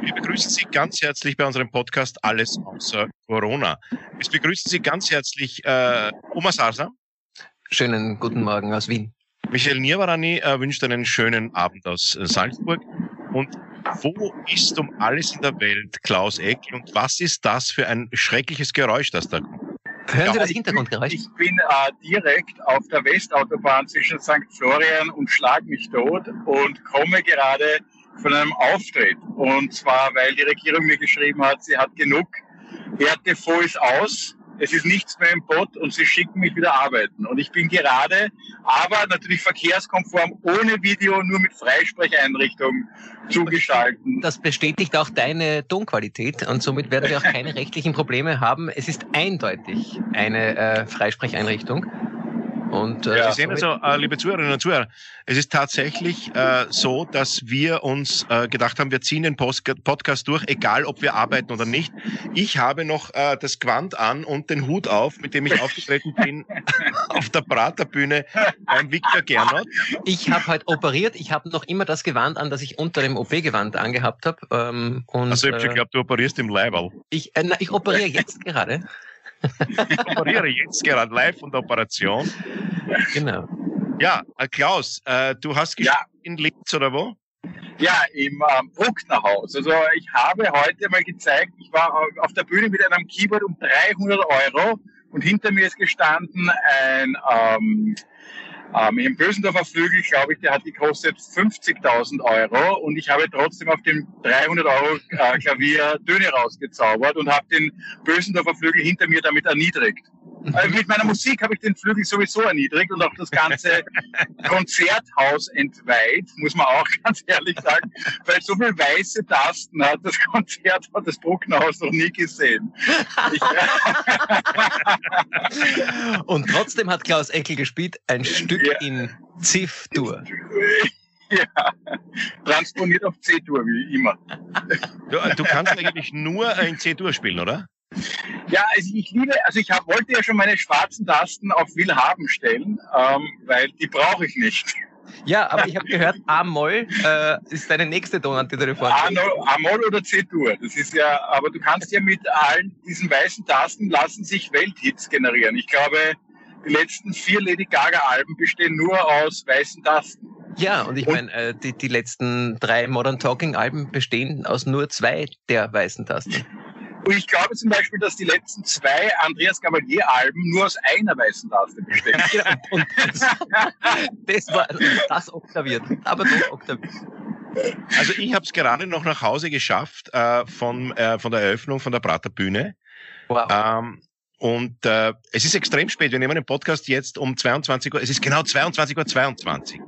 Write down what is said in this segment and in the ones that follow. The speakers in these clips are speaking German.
wir begrüßen Sie ganz herzlich bei unserem Podcast Alles außer Corona. Es begrüßen Sie ganz herzlich äh, Oma Sasa. Schönen guten Morgen aus Wien. Michael Nirvarani äh, wünscht einen schönen Abend aus äh, Salzburg. Und wo ist um alles in der Welt Klaus Eck und was ist das für ein schreckliches Geräusch, das da kommt? Hören Sie das Hintergrundgeräusch? Ich bin äh, direkt auf der Westautobahn zwischen St. Florian und Schlag mich tot und komme gerade von einem Auftritt. Und zwar, weil die Regierung mir geschrieben hat, sie hat genug Härtefall ist aus, es ist nichts mehr im Bot und sie schicken mich wieder arbeiten. Und ich bin gerade, aber natürlich verkehrskonform, ohne Video, nur mit Freisprecheinrichtung zugeschalten. Das bestätigt auch deine Tonqualität und somit werden wir auch keine rechtlichen Probleme haben. Es ist eindeutig eine äh, Freisprecheinrichtung. Und, äh, Sie sehen also, äh, liebe Zuhörerinnen und Zuhörer, es ist tatsächlich äh, so, dass wir uns äh, gedacht haben, wir ziehen den Post Podcast durch, egal ob wir arbeiten oder nicht. Ich habe noch äh, das Gewand an und den Hut auf, mit dem ich aufgetreten bin auf der Praterbühne beim Victor Gernot. Ich habe heute operiert, ich habe noch immer das Gewand an, das ich unter dem OP-Gewand angehabt habe. Ähm, also ich habe äh, geglaubt, du operierst im Leiberl. Ich, äh, na, ich operiere jetzt gerade. Ich operiere jetzt gerade live und Operation. Genau. Ja, äh, Klaus, äh, du hast gespielt ja. in Linz oder wo? Ja, im ähm, Brucknerhaus. Also ich habe heute mal gezeigt, ich war auf der Bühne mit einem Keyboard um 300 Euro und hinter mir ist gestanden ein ähm, ähm, Im Bösendorfer Flügel, glaube ich, der hat gekostet 50.000 Euro und ich habe trotzdem auf dem 300 Euro äh, Klavier Töne rausgezaubert und habe den Bösendorfer Flügel hinter mir damit erniedrigt. Also mit meiner Musik habe ich den Flügel sowieso erniedrigt und auch das ganze Konzerthaus entweiht, muss man auch ganz ehrlich sagen, weil so viel weiße Tasten hat das Konzert hat das Brucknerhaus noch nie gesehen. und trotzdem hat Klaus Eckel gespielt ein Stück ja. in Ziff-Dur. Ja, transponiert auf C-Dur, wie immer. Du, du kannst eigentlich nur in C-Dur spielen, oder? Ja, also ich liebe, also ich hab, wollte ja schon meine schwarzen Tasten auf Willhaben stellen, ähm, weil die brauche ich nicht. Ja, aber ich habe gehört, A-Moll äh, ist deine nächste Tonart, die du dir vorstellst. A-Moll oder C-Dur. Das ist ja, aber du kannst ja mit allen diesen weißen Tasten lassen sich Welthits generieren. Ich glaube, die letzten vier Lady Gaga-Alben bestehen nur aus weißen Tasten. Ja, und ich meine, äh, die, die letzten drei Modern Talking-Alben bestehen aus nur zwei der weißen Tasten. Und ich glaube zum Beispiel, dass die letzten zwei Andreas Gavalier-Alben nur aus einer weißen Taste bestehen. ja, und das, das war das oktaviert, aber doch oktaviert. Also ich habe es gerade noch nach Hause geschafft äh, von, äh, von der Eröffnung von der Praterbühne. Wow. Ähm, und äh, es ist extrem spät. Wir nehmen den Podcast jetzt um 22 Uhr. Es ist genau 22 Uhr 22.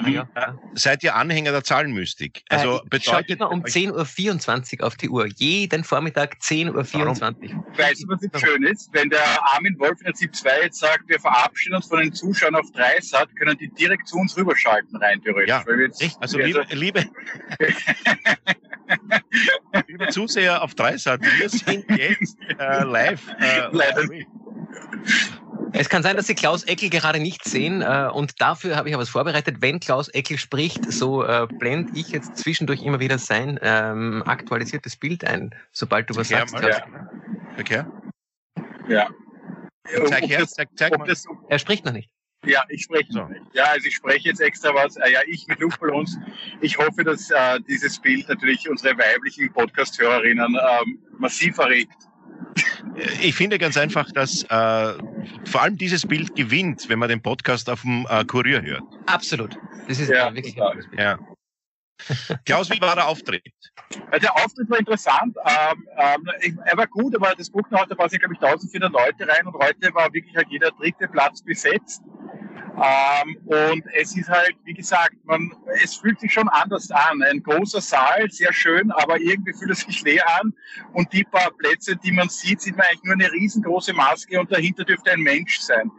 Ah, ja. Seid ihr Anhänger der Zahlenmystik? Äh, also äh, bedeutet immer um 10.24 Uhr auf die Uhr. Jeden Vormittag 10.24 Uhr. Weißt du, was jetzt schön ist? Wenn der Armin Wolf in der ZIP 2 jetzt sagt, wir verabschieden uns von den Zuschauern auf 3 Sat, können die direkt zu uns rüberschalten, rein theoretisch. Ja, echt? Also, liebe, liebe, liebe Zuseher auf 3 Sat, wir sind jetzt äh, live. Äh, live. Es kann sein, dass Sie Klaus Eckel gerade nicht sehen äh, und dafür habe ich aber was vorbereitet. Wenn Klaus Eckel spricht, so äh, blende ich jetzt zwischendurch immer wieder sein ähm, aktualisiertes Bild ein, sobald du was okay, sagst. Ja. Okay. Ja. Zeig her, zeig, zeig mal. Das, er spricht noch nicht. Ja, ich spreche so. noch nicht. Ja, also ich spreche jetzt extra was. Äh, ja, ich mit Luftballons. Ich hoffe, dass äh, dieses Bild natürlich unsere weiblichen Podcast-Hörerinnen ähm, massiv erregt. Ich finde ganz einfach, dass äh, vor allem dieses Bild gewinnt, wenn man den Podcast auf dem äh, Kurier hört. Absolut. Das ist ja, wirklich ein Bild. Ja. Klaus, wie war der Auftritt? Der Auftritt war interessant. Ähm, ähm, er war gut, aber das Buchner da passen, glaube ich, 1400 Leute rein und heute war wirklich halt jeder dritte Platz besetzt. Ähm, und es ist halt, wie gesagt, man, es fühlt sich schon anders an. Ein großer Saal, sehr schön, aber irgendwie fühlt es sich leer an. Und die paar Plätze, die man sieht, sieht man eigentlich nur eine riesengroße Maske und dahinter dürfte ein Mensch sein.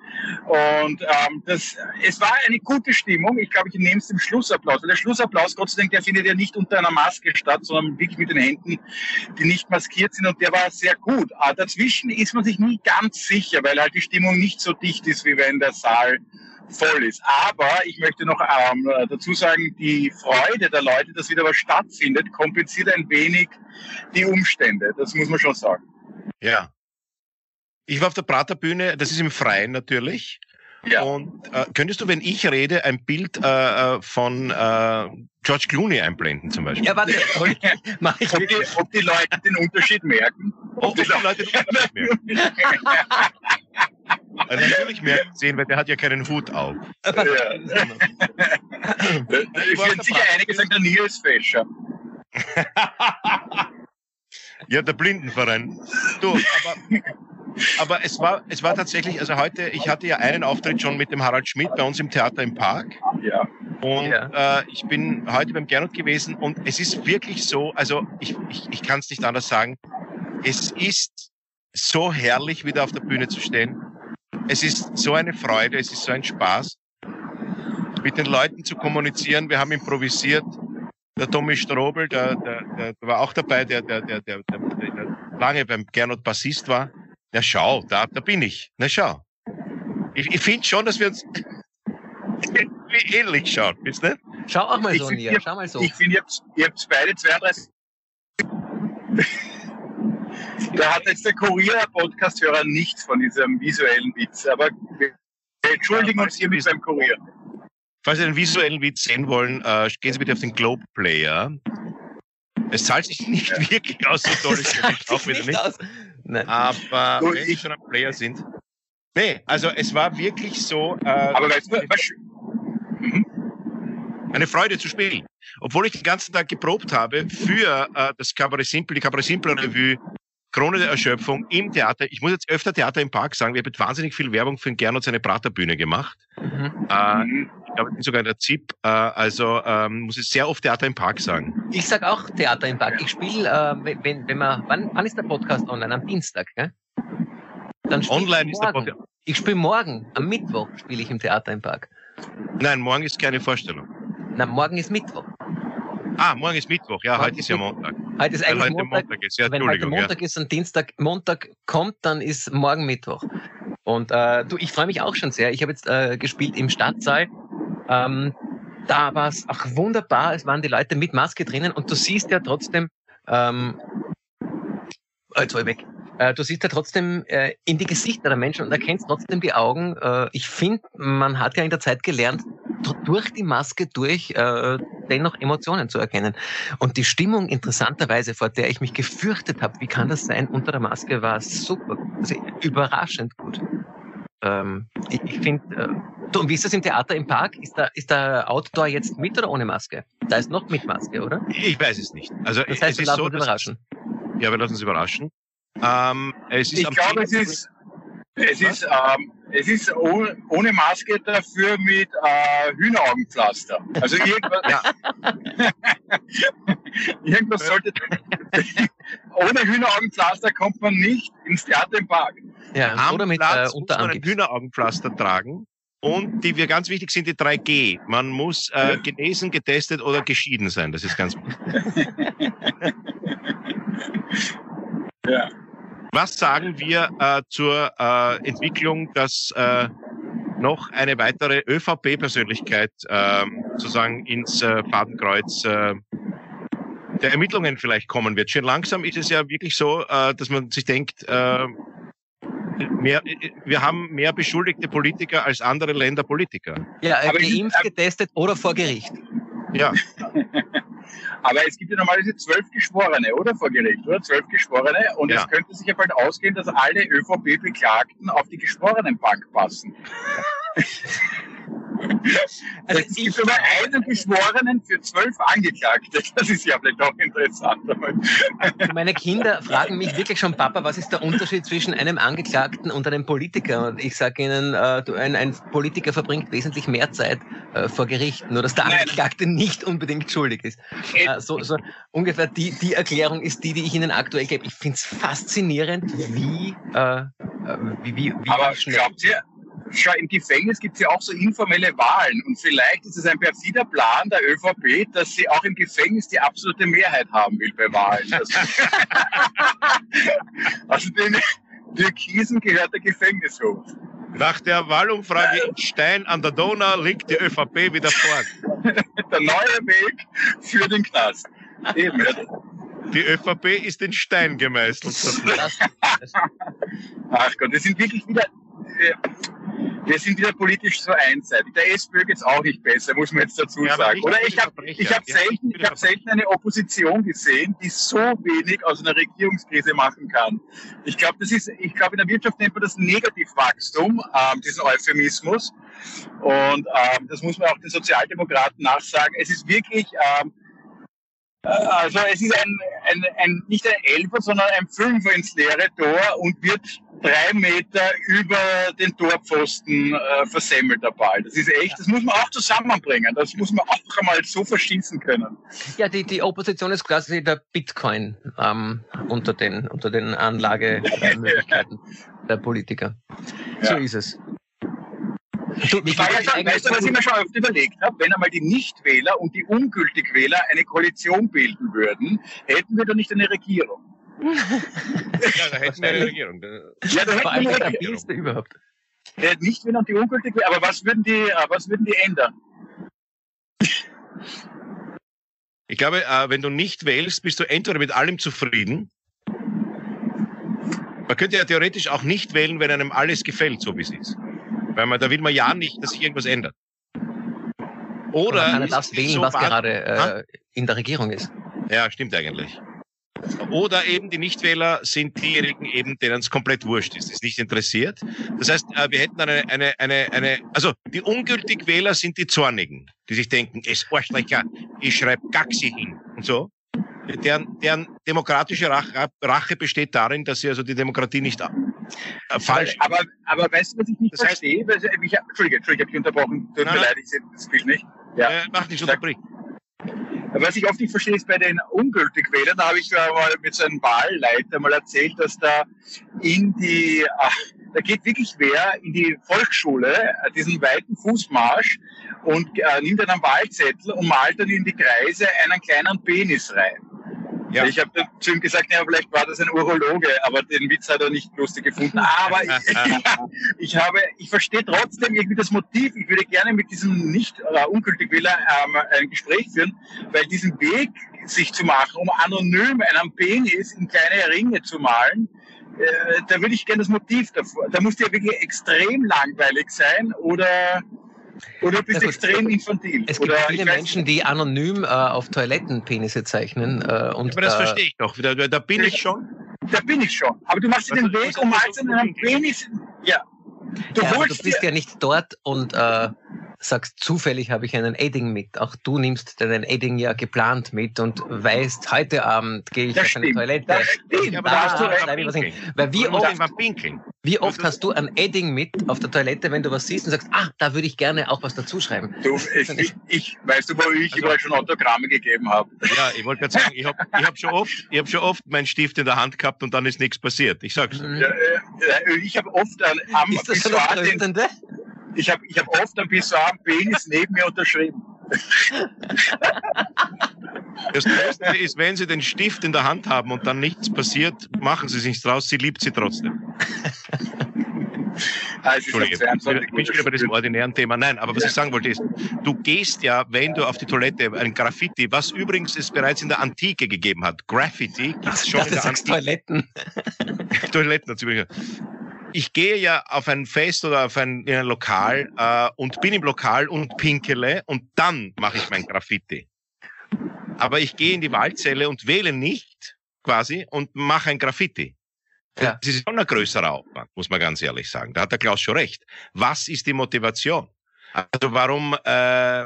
Und ähm, das, es war eine gute Stimmung. Ich glaube, ich nehme es dem Schlussapplaus. Weil der Schlussapplaus, Gott sei Dank, der findet ja nicht unter einer Maske statt, sondern wirklich mit den Händen, die nicht maskiert sind. Und der war sehr gut. Aber dazwischen ist man sich nie ganz sicher, weil halt die Stimmung nicht so dicht ist, wie wenn der Saal voll ist. Aber ich möchte noch ähm, dazu sagen, die Freude der Leute, dass wieder was stattfindet, kompensiert ein wenig die Umstände. Das muss man schon sagen. Ja. Ich war auf der Praterbühne, das ist im Freien natürlich. Ja. Und äh, könntest du, wenn ich rede, ein Bild äh, von äh, George Clooney einblenden zum Beispiel? Ja, warte, mach ich ob, die, ob die Leute den Unterschied merken? Ob, ob die Leute den Unterschied merken? Also natürlich mehr sehen, weil der hat ja keinen Hut auf. Ja. ich würde sicher einige sagen, der Nils Fischer. ja, der Blindenverein. Du, aber, aber es war, es war tatsächlich, also heute, ich hatte ja einen Auftritt schon mit dem Harald Schmidt bei uns im Theater im Park. Ja. Und ja. Äh, ich bin heute beim Gernot gewesen und es ist wirklich so, also ich, ich, ich kann es nicht anders sagen, es ist so herrlich, wieder auf der Bühne zu stehen es ist so eine Freude, es ist so ein Spaß, mit den Leuten zu kommunizieren. Wir haben improvisiert. Der Tommy Strobel, der, der, der, der war auch dabei, der, der, der, der, der, der lange beim Gernot Bassist war. Na schau, da, da bin ich. Na schau. Ich, ich finde schon, dass wir uns ähnlich schauen, wisst ihr? Schau auch mal so, Nia. Schau mal so. Ich finde, ihr habt beide 32 da hat jetzt der Kurier-Podcast-Hörer nichts von diesem visuellen Witz, aber wir entschuldigen uns hiermit beim Kurier. Falls Sie den visuellen Witz sehen wollen, äh, gehen Sie bitte auf den Globe Player. Es zahlt sich nicht ja. wirklich aus, so toll ist es auch wieder nicht. Aus. Nein. Aber so, wenn Sie schon am Player sind. Nee, also es war wirklich so. Äh, aber weißt du, was, mhm. eine Freude zu spielen. Obwohl ich den ganzen Tag geprobt habe für äh, das Cabaret Simple, die Cabaret Simple Revue Krone der Erschöpfung im Theater. Ich muss jetzt öfter Theater im Park sagen. Wir haben wahnsinnig viel Werbung für den Gernot seine Praterbühne gemacht. Mhm. Äh, ich glaube, sogar in der ZIP. Äh, also ähm, muss ich sehr oft Theater im Park sagen. Ich sag auch Theater im Park. Ich spiele, äh, wenn, wenn man, wann, wann ist der Podcast online? Am Dienstag, gell? Dann online ist der Podcast. Ich spiele morgen, am Mittwoch spiele ich im Theater im Park. Nein, morgen ist keine Vorstellung. Na, morgen ist Mittwoch. Ah, morgen ist Mittwoch. Ja, morgen heute ist ja Montag. Heute ist eigentlich heute Montag. Montag ist. Ja, wenn heute Montag ja. ist und Dienstag, Montag kommt, dann ist morgen Mittwoch. Und äh, du, ich freue mich auch schon sehr. Ich habe jetzt äh, gespielt im Stadtsaal. Ähm, da war es auch wunderbar. Es waren die Leute mit Maske drinnen und du siehst ja trotzdem, ähm, jetzt war ich weg. Äh, du siehst ja trotzdem äh, in die Gesichter der Menschen und erkennst trotzdem die Augen. Äh, ich finde, man hat ja in der Zeit gelernt, durch die Maske durch äh, dennoch Emotionen zu erkennen. Und die Stimmung interessanterweise, vor der ich mich gefürchtet habe, wie kann das sein, unter der Maske war super, also überraschend gut. Ähm, ich ich finde, äh, du, und wie ist das im Theater im Park? Ist da, ist der Outdoor jetzt mit oder ohne Maske? Da ist noch mit Maske, oder? Ich weiß es nicht. Also das heißt, es wir lassen so, uns überraschen. Ja, wir lassen uns überraschen. Ähm, ich glaube, es ist, es ist, ähm, es ist ohne, ohne Maske dafür mit äh, Hühneraugenpflaster. Also irgendwas, ja. irgendwas sollte. ohne Hühneraugenpflaster kommt man nicht ins Theater im Park. Ja, Am oder mit Platz äh, muss man ein Hühneraugenpflaster tragen. Und die wir ganz wichtig sind die 3G. Man muss äh, genesen, getestet oder geschieden sein. Das ist ganz wichtig. ja. Was sagen wir äh, zur äh, Entwicklung, dass äh, noch eine weitere ÖVP-Persönlichkeit äh, sozusagen ins äh, Fadenkreuz äh, der Ermittlungen vielleicht kommen wird? Schon langsam ist es ja wirklich so, äh, dass man sich denkt, äh, mehr, wir haben mehr beschuldigte Politiker als andere Länder Politiker. Ja, äh, geimpft, getestet oder vor Gericht. Ja. Aber es gibt ja normalerweise zwölf Geschworene, oder vor Gericht, oder? Zwölf Geschworene. Und ja. es könnte sich ja bald ausgehen, dass alle ÖVP-Beklagten auf die Geschworenenbank passen. Also es gibt aber einen Geschworenen für zwölf Angeklagte. Das ist ja vielleicht auch interessant. Meine Kinder fragen mich wirklich schon, Papa, was ist der Unterschied zwischen einem Angeklagten und einem Politiker? Und ich sage ihnen, äh, ein, Politiker verbringt wesentlich mehr Zeit äh, vor Gericht, nur dass der Angeklagte nicht unbedingt schuldig ist. Äh, so, so ungefähr die, die Erklärung ist die, die ich Ihnen aktuell gebe. Ich finde es faszinierend, wie, wie, wie, wie Aber schnell. Glaubt ihr, schau, im Gefängnis gibt es ja auch so informelle Wahlen und vielleicht ist es ein perfider Plan der ÖVP, dass sie auch im Gefängnis die absolute Mehrheit haben will bei Wahlen. also den Türkisen gehört der Gefängnishof. Nach der Wahlumfrage in Stein an der Donau liegt die ÖVP wieder vorn. der neue Weg für den Knast. Eben, die ÖVP ist in Stein gemeißelt. Ach Gott, wir sind wirklich wieder, wir sind wieder politisch so einseitig. Der SPÖ geht es auch nicht besser, muss man jetzt dazu ja, sagen. Oder ich habe ich hab selten, ich hab selten eine Opposition gesehen, die so wenig aus einer Regierungskrise machen kann. Ich glaube, das ist, ich glaube, in der Wirtschaft nennt man das Negativwachstum, ähm, diesen Euphemismus. Und ähm, das muss man auch den Sozialdemokraten nachsagen. Es ist wirklich, ähm, äh, also es ist ein, ein, ein, nicht ein Elfer, sondern ein Fünfer ins leere Tor und wird drei Meter über den Torpfosten äh, versemmelt, der Ball. Das ist echt, das muss man auch zusammenbringen. Das muss man auch einmal so verschießen können. Ja, die, die Opposition ist quasi der Bitcoin ähm, unter den, unter den Anlagemöglichkeiten der Politiker. So ja. ist es. Du, ich war ja schon, weißt du, was ich mir schon oft überlegt habe? Wenn einmal die Nichtwähler und die Ungültigwähler eine Koalition bilden würden, hätten wir doch nicht eine Regierung. ja, da hätten wir eine Regierung. Ja, da hätten wir eine Regierung. überhaupt. Ja, Nichtwähler und die Ungültigwähler, aber was würden die, äh, was würden die ändern? Ich glaube, äh, wenn du nicht wählst, bist du entweder mit allem zufrieden. Man könnte ja theoretisch auch nicht wählen, wenn einem alles gefällt, so wie es ist. Weil man, da will man ja nicht, dass sich irgendwas ändert. Oder. Kann das wählen, so was gerade äh, in der Regierung ist. Ja, stimmt eigentlich. Oder eben die Nichtwähler sind diejenigen eben, denen es komplett wurscht ist, ist nicht interessiert. Das heißt, äh, wir hätten eine, eine, eine, eine, also die ungültig Wähler sind die Zornigen, die sich denken, es Arschlöcher, ich schreibe Gaxi hin und so. Deren, deren demokratische Rache, Rache besteht darin, dass sie also die Demokratie nicht falsch. Aber, aber weißt du, was ich nicht das heißt, verstehe? Weil, ich, Entschuldige, Entschuldige, ich habe dich unterbrochen. Tut mir leid, ich sehe das Bild nicht. Ja. Äh, mach nicht, unterbrich. Was ich oft nicht verstehe, ist bei den ungültig Wählern, da habe ich mal mit so einem Wahlleiter mal erzählt, dass da in die, ach, da geht wirklich wer in die Volksschule, äh, diesen weiten Fußmarsch und äh, nimmt einen Wahlzettel und malt dann in die Kreise einen kleinen Penis rein. Ja. Ich habe zu ihm gesagt, ja, vielleicht war das ein Urologe, aber den Witz hat er nicht lustig gefunden. Aber ich, ich habe, ich verstehe trotzdem irgendwie das Motiv. Ich würde gerne mit diesem nicht äh, ungültig Wähler ähm, ein Gespräch führen, weil diesen Weg sich zu machen, um anonym einen Penis in kleine Ringe zu malen, äh, da würde ich gerne das Motiv davor. Da muss ja wirklich extrem langweilig sein oder oder bist du extrem infantil? Es gibt Oder viele Menschen, die anonym äh, auf Toiletten Penisse zeichnen. Äh, und, aber das äh, verstehe ich doch. Da, da, bin ich schon. Da bin ich schon. Aber du machst dir den Weg, um als in einem Penis. Ja. Du, ja, du bist ja nicht dort und äh, sagst, zufällig habe ich einen Edding mit. Auch du nimmst deinen Edding ja geplant mit und weißt, heute Abend gehe ich das auf stimmt, eine Toilette. Das stimmt, aber da hast du recht. Weil wie oft, wie oft hast du ein Edding mit auf der Toilette, wenn du was siehst und sagst, ah, da würde ich gerne auch was dazuschreiben. Du, ich, ich, ich, weißt du, wo ich also, überall schon Autogramme gegeben habe? Ja, ich wollte gerade sagen, ich habe ich hab schon, oft, ich hab schon oft meinen Stift in der Hand gehabt und dann ist nichts passiert. Ich sag's. Ja, äh, ich habe oft am ist das Pissoir den, ich habe ich hab oft ein Pissoir am Penis neben mir unterschrieben. Das Beste ist, wenn Sie den Stift in der Hand haben und dann nichts passiert, machen Sie sich draus, sie liebt Sie trotzdem. Ah, Entschuldige, ich bin schon wieder bei diesem ordinären Thema. Nein, aber was ja. ich sagen wollte ist, du gehst ja, wenn du auf die Toilette ein Graffiti, was übrigens es bereits in der Antike gegeben hat, Graffiti gibt es schon in der Antike. Toiletten. Toiletten natürlich ich gehe ja auf ein Fest oder auf ein, ein Lokal äh, und bin im Lokal und pinkele und dann mache ich mein Graffiti. Aber ich gehe in die Wahlzelle und wähle nicht quasi und mache ein Graffiti. Ja. Das ist schon ein größerer Aufwand, muss man ganz ehrlich sagen. Da hat der Klaus schon recht. Was ist die Motivation? Also warum, äh,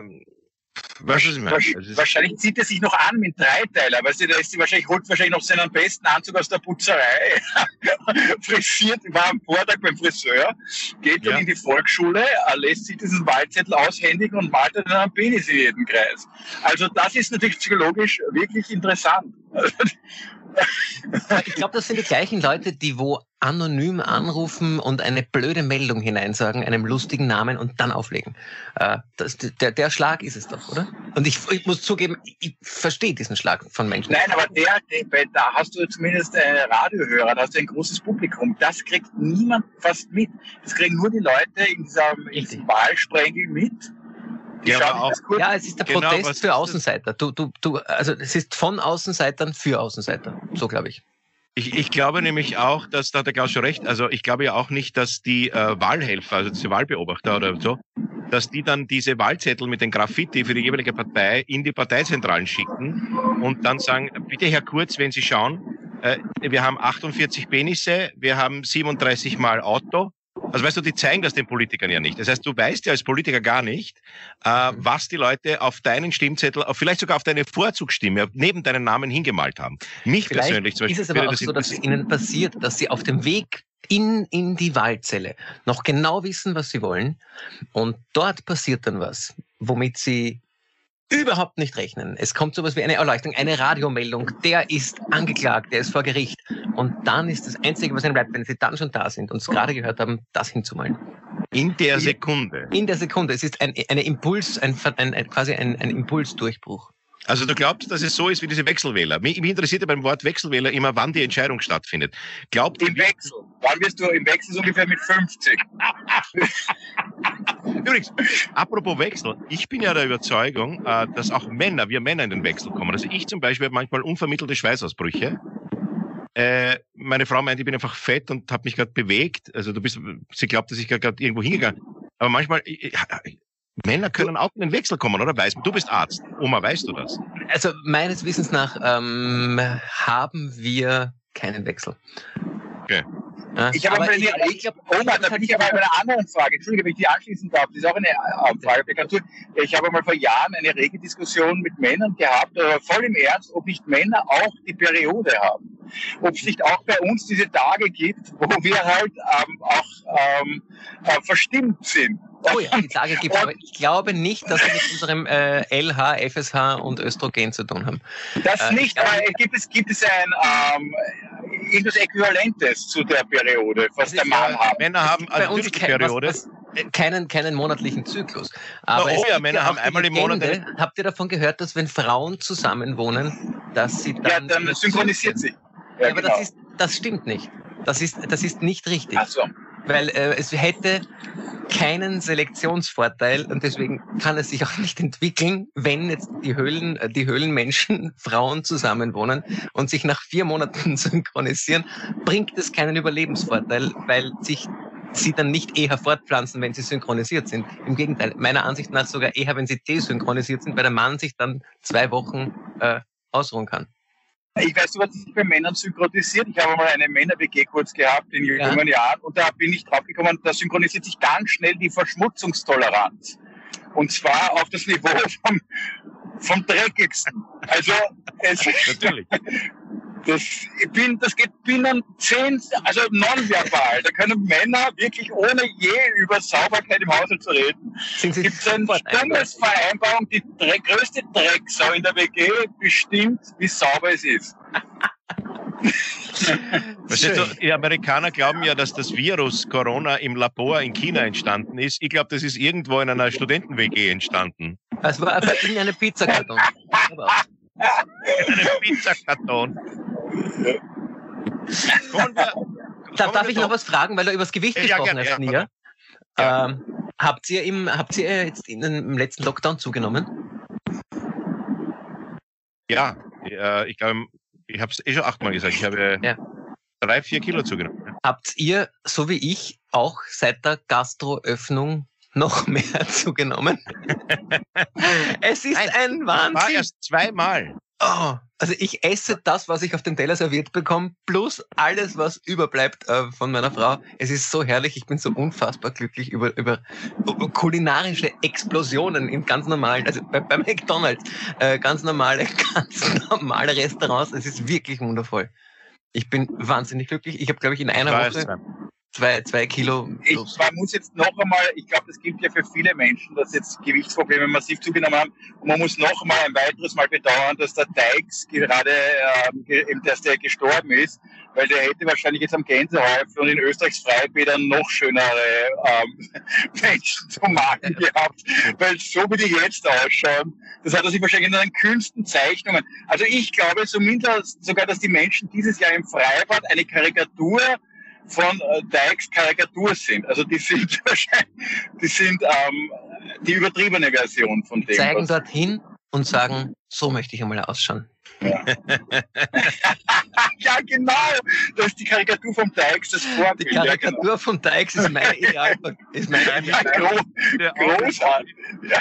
ist wahrscheinlich, wahrscheinlich zieht er sich noch an mit Dreiteiler, weißt du, da ist sie wahrscheinlich, holt wahrscheinlich noch seinen besten Anzug aus der Putzerei, frisiert, war am Vortag beim Friseur, geht dann ja. in die Volksschule, lässt sich diesen Wahlzettel aushändigen und malt dann einen Penis in jedem Kreis. Also das ist natürlich psychologisch wirklich interessant. ich glaube, das sind die gleichen Leute, die wo anonym anrufen und eine blöde Meldung hineinsagen, einem lustigen Namen und dann auflegen. Äh, das, der, der Schlag ist es doch, oder? Und ich, ich muss zugeben, ich verstehe diesen Schlag von Menschen. Nein, aber der, der, da hast du zumindest äh, Radiohörer, da hast du ein großes Publikum. Das kriegt niemand fast mit. Das kriegen nur die Leute in diesem, in diesem Wahlsprengel mit ja, auch, ja, es ist der genau, Protest für Außenseiter. Du, du, du, also es ist von Außenseitern für Außenseiter. So glaube ich. Ich, ich glaube nämlich auch, dass da hat der Klaus schon recht. Also ich glaube ja auch nicht, dass die äh, Wahlhelfer, also diese Wahlbeobachter oder so, dass die dann diese Wahlzettel mit den Graffiti für die jeweilige Partei in die Parteizentralen schicken und dann sagen, bitte Herr Kurz, wenn Sie schauen, äh, wir haben 48 Penisse, wir haben 37 Mal Auto, also weißt du, die zeigen das den Politikern ja nicht. Das heißt, du weißt ja als Politiker gar nicht, äh, mhm. was die Leute auf deinen Stimmzettel, vielleicht sogar auf deine Vorzugsstimme neben deinen Namen hingemalt haben. Mich vielleicht persönlich zum Beispiel. Ist es aber auch so, dass es ihnen passiert, dass sie auf dem Weg in, in die Wahlzelle noch genau wissen, was sie wollen. Und dort passiert dann was, womit sie überhaupt nicht rechnen. Es kommt sowas wie eine Erleuchtung, eine Radiomeldung, der ist angeklagt, der ist vor Gericht. Und dann ist das Einzige, was ihnen bleibt, wenn sie dann schon da sind und es gerade gehört haben, das hinzumalen. In der Sekunde. In der Sekunde. Es ist ein, eine Impuls, ein, ein, quasi ein, ein Impulsdurchbruch. Also du glaubst, dass es so ist wie diese Wechselwähler. Mich, mich interessiert ja beim Wort Wechselwähler immer, wann die Entscheidung stattfindet. Glaubt Im Wechsel. Wann wirst du im Wechsel so ungefähr mit 50? Übrigens, apropos Wechsel, ich bin ja der Überzeugung, äh, dass auch Männer, wir Männer in den Wechsel kommen. Also ich zum Beispiel habe manchmal unvermittelte Schweißausbrüche. Äh, meine Frau meint, ich bin einfach fett und habe mich gerade bewegt. Also du bist, sie glaubt, dass ich gerade irgendwo hingegangen. Aber manchmal, Männer können auch in den Wechsel kommen, oder? Weiß, du bist Arzt. Oma, weißt du das? Also meines Wissens nach ähm, haben wir keinen Wechsel. Okay. Ja, ich habe eine, ich, glaub, Oma, da bin ich aber bei einer anderen Frage. Entschuldige, wenn ich die anschließen darf. Das ist auch eine Frage. Ich habe mal vor Jahren eine rege Diskussion mit Männern gehabt, aber voll im Ernst, ob nicht Männer auch die Periode haben. Ob es nicht auch bei uns diese Tage gibt, wo wir halt ähm, auch ähm, äh, verstimmt sind. Oh ja, die Tage gibt es, aber ich glaube nicht, dass wir mit unserem äh, LH, FSH und Östrogen zu tun haben. Das äh, nicht, aber gibt es, gibt es ein ähm, irgendwas Äquivalentes zu der Periode, was der Mann ja, hat? Männer haben also bei uns Periode. Was, was, keinen, keinen monatlichen Zyklus. Aber oh ja, Männer haben einmal im Monat. Habt ihr davon gehört, dass wenn Frauen zusammenwohnen, dass sie dann. Ja, dann synchronisiert sie. Ja, aber genau. das, ist, das stimmt nicht. Das ist, das ist nicht richtig. Ach so. Weil äh, es hätte keinen Selektionsvorteil und deswegen kann es sich auch nicht entwickeln, wenn jetzt die Höhlen, äh, die Höhlenmenschen Frauen zusammenwohnen und sich nach vier Monaten synchronisieren, bringt es keinen Überlebensvorteil, weil sich sie dann nicht eher fortpflanzen, wenn sie synchronisiert sind. Im Gegenteil, meiner Ansicht nach sogar eher, wenn sie desynchronisiert sind, weil der Mann sich dann zwei Wochen äh, ausruhen kann. Ich weiß was sich bei Männern synchronisiert. Ich habe mal eine Männer-WG kurz gehabt in jungen ja. Jahren und da bin ich draufgekommen, da synchronisiert sich ganz schnell die Verschmutzungstoleranz. Und zwar auf das Niveau vom, vom Dreckigsten. Also, es, Natürlich. Das, ich bin, das geht binnen zehn, also nonverbal. Da können Männer wirklich ohne je über Sauberkeit im Haushalt zu reden. Gibt es eine Standesvereinbarung, die Dreck, größte Drecksau in der WG bestimmt, wie sauber es ist. Verstehst du, die Amerikaner glauben ja, dass das Virus Corona im Labor in China entstanden ist. Ich glaube, das ist irgendwo in einer Studenten-WG entstanden. Es war einfach in einem Pizzakarton. in einem Pizzakarton. Da, darf ich noch was fragen, weil du über das Gewicht gesprochen ja, hast, Nia? Ja. Ähm, habt, ihr im, habt ihr jetzt in, im letzten Lockdown zugenommen? Ja, äh, ich glaube, ich habe es eh schon achtmal gesagt. Ich habe ja. drei, vier Kilo zugenommen. Habt ihr, so wie ich, auch seit der Gastroöffnung noch mehr zugenommen? es ist Nein, ein Wahnsinn. War erst zweimal. Oh, also ich esse das, was ich auf dem Teller serviert bekomme, plus alles, was überbleibt äh, von meiner Frau. Es ist so herrlich, ich bin so unfassbar glücklich über, über, über kulinarische Explosionen in ganz normalen, also bei, bei McDonalds, äh, ganz normale, ganz normale Restaurants. Es ist wirklich wundervoll. Ich bin wahnsinnig glücklich. Ich habe, glaube ich, in einer Woche zwei, zwei Kilo. Ich, man muss jetzt noch einmal, ich glaube, das gilt ja für viele Menschen, dass jetzt Gewichtsprobleme massiv zugenommen haben. Und man muss noch einmal ein weiteres Mal bedauern, dass der Dykes gerade, ähm, dass der gestorben ist, weil der hätte wahrscheinlich jetzt am Gänsehäufel und in Österreichs Freibädern noch schönere ähm, Menschen zum Magen gehabt, weil so wie die jetzt ausschauen, das hat er sich wahrscheinlich in den kühnsten Zeichnungen. Also ich glaube zumindest sogar, dass die Menschen dieses Jahr im Freibad eine Karikatur von äh, Dykes Karikatur sind. Also die sind wahrscheinlich, die sind ähm, die übertriebene Version von dem. Zeigen dorthin und sagen, so möchte ich einmal ausschauen. Ja. ja, genau. Das ist die Karikatur vom Dykes, das Vorbild. Die Karikatur ja, genau. vom Dykes ist mein Ideal. Ist mein Ideal. Ja, groß, großartig. Ja.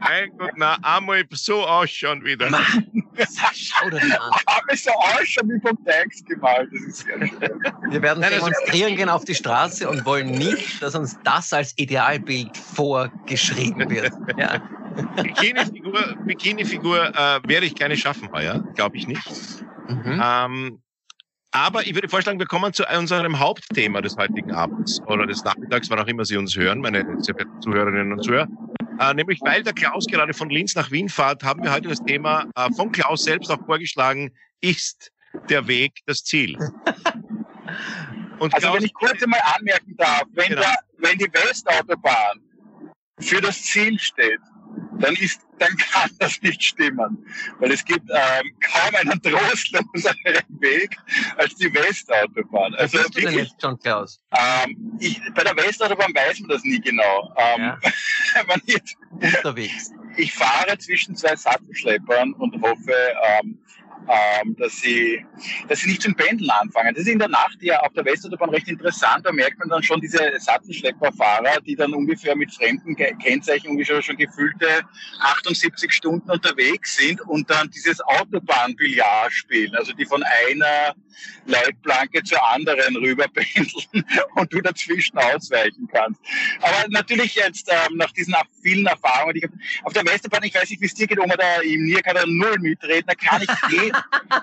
Mein Gott, na, einmal so ausschauen wieder. Mann, schau dir an. Einmal so ausschauen wie vom Text gemalt. Das ist sehr schön. Wir werden Nein, demonstrieren gehen auf die Straße und wollen nicht, dass uns das als Idealbild vorgeschrieben wird. Ja. Bikini-Figur Bikini -Figur, äh, werde ich keine schaffen heuer, glaube ich nicht. Mhm. Ähm, aber ich würde vorschlagen, wir kommen zu unserem Hauptthema des heutigen Abends oder des Nachmittags, wann auch immer Sie uns hören, meine Zuhörerinnen und Zuhörer. Äh, nämlich weil der Klaus gerade von Linz nach Wien fährt, haben wir heute das Thema äh, von Klaus selbst auch vorgeschlagen, ist der Weg das Ziel? Und also Klaus, wenn ich kurz einmal anmerken darf, wenn, genau. der, wenn die Westautobahn für das Ziel steht, dann ist, dann kann das nicht stimmen. Weil es gibt ähm, kaum einen trostloseren Weg als die Westautobahn. Also bist du denn jetzt schon, Klaus? Ähm, ich, bei der Westautobahn weiß man das nie genau. Ähm, ja. man jetzt, Unterwegs. Ich fahre zwischen zwei Sattelschleppern und hoffe, ähm, ähm, dass, sie, dass sie nicht zum Pendeln anfangen. Das ist in der Nacht ja auf der Westautobahn recht interessant. Da merkt man dann schon diese Sattelschlepperfahrer, die dann ungefähr mit fremden Kennzeichen ungefähr schon gefüllte 78 Stunden unterwegs sind und dann dieses Autobahnbillard spielen. Also die von einer Leitplanke zur anderen rüber pendeln und du dazwischen ausweichen kannst. Aber natürlich jetzt ähm, nach diesen vielen Erfahrungen, die ich auf der Westautobahn, ich weiß nicht, wie es dir geht, Oma, da im Nir kann er null mitreden, da kann ich eh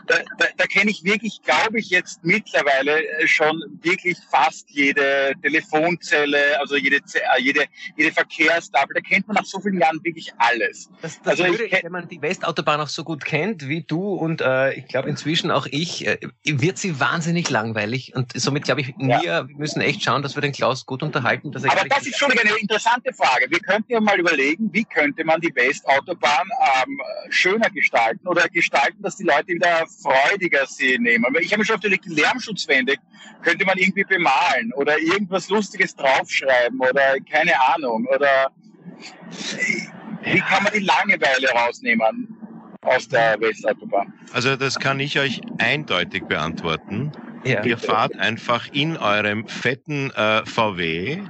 da, da, da kenne ich wirklich, glaube ich, jetzt mittlerweile äh, schon wirklich fast jede Telefonzelle, also jede, äh, jede, jede Verkehrstafel. Da kennt man nach so vielen Jahren wirklich alles. Das, das also ich, wenn man die Westautobahn auch so gut kennt wie du und äh, ich glaube inzwischen auch ich, äh, wird sie wahnsinnig langweilig. Und somit glaube ich, ja. wir müssen echt schauen, dass wir den Klaus gut unterhalten. Dass er Aber das ist schon eine interessante Frage. Wir könnten ja mal überlegen, wie könnte man die Westautobahn ähm, schöner gestalten oder gestalten, dass die Leute Leute wieder freudiger sie nehmen. Ich habe mir schon auf die Lärmschutzwände könnte man irgendwie bemalen oder irgendwas Lustiges draufschreiben oder keine Ahnung oder wie kann man die Langeweile rausnehmen aus der Westautobahn? Also das kann ich euch eindeutig beantworten. Ja. Ihr fahrt einfach in eurem fetten äh, VW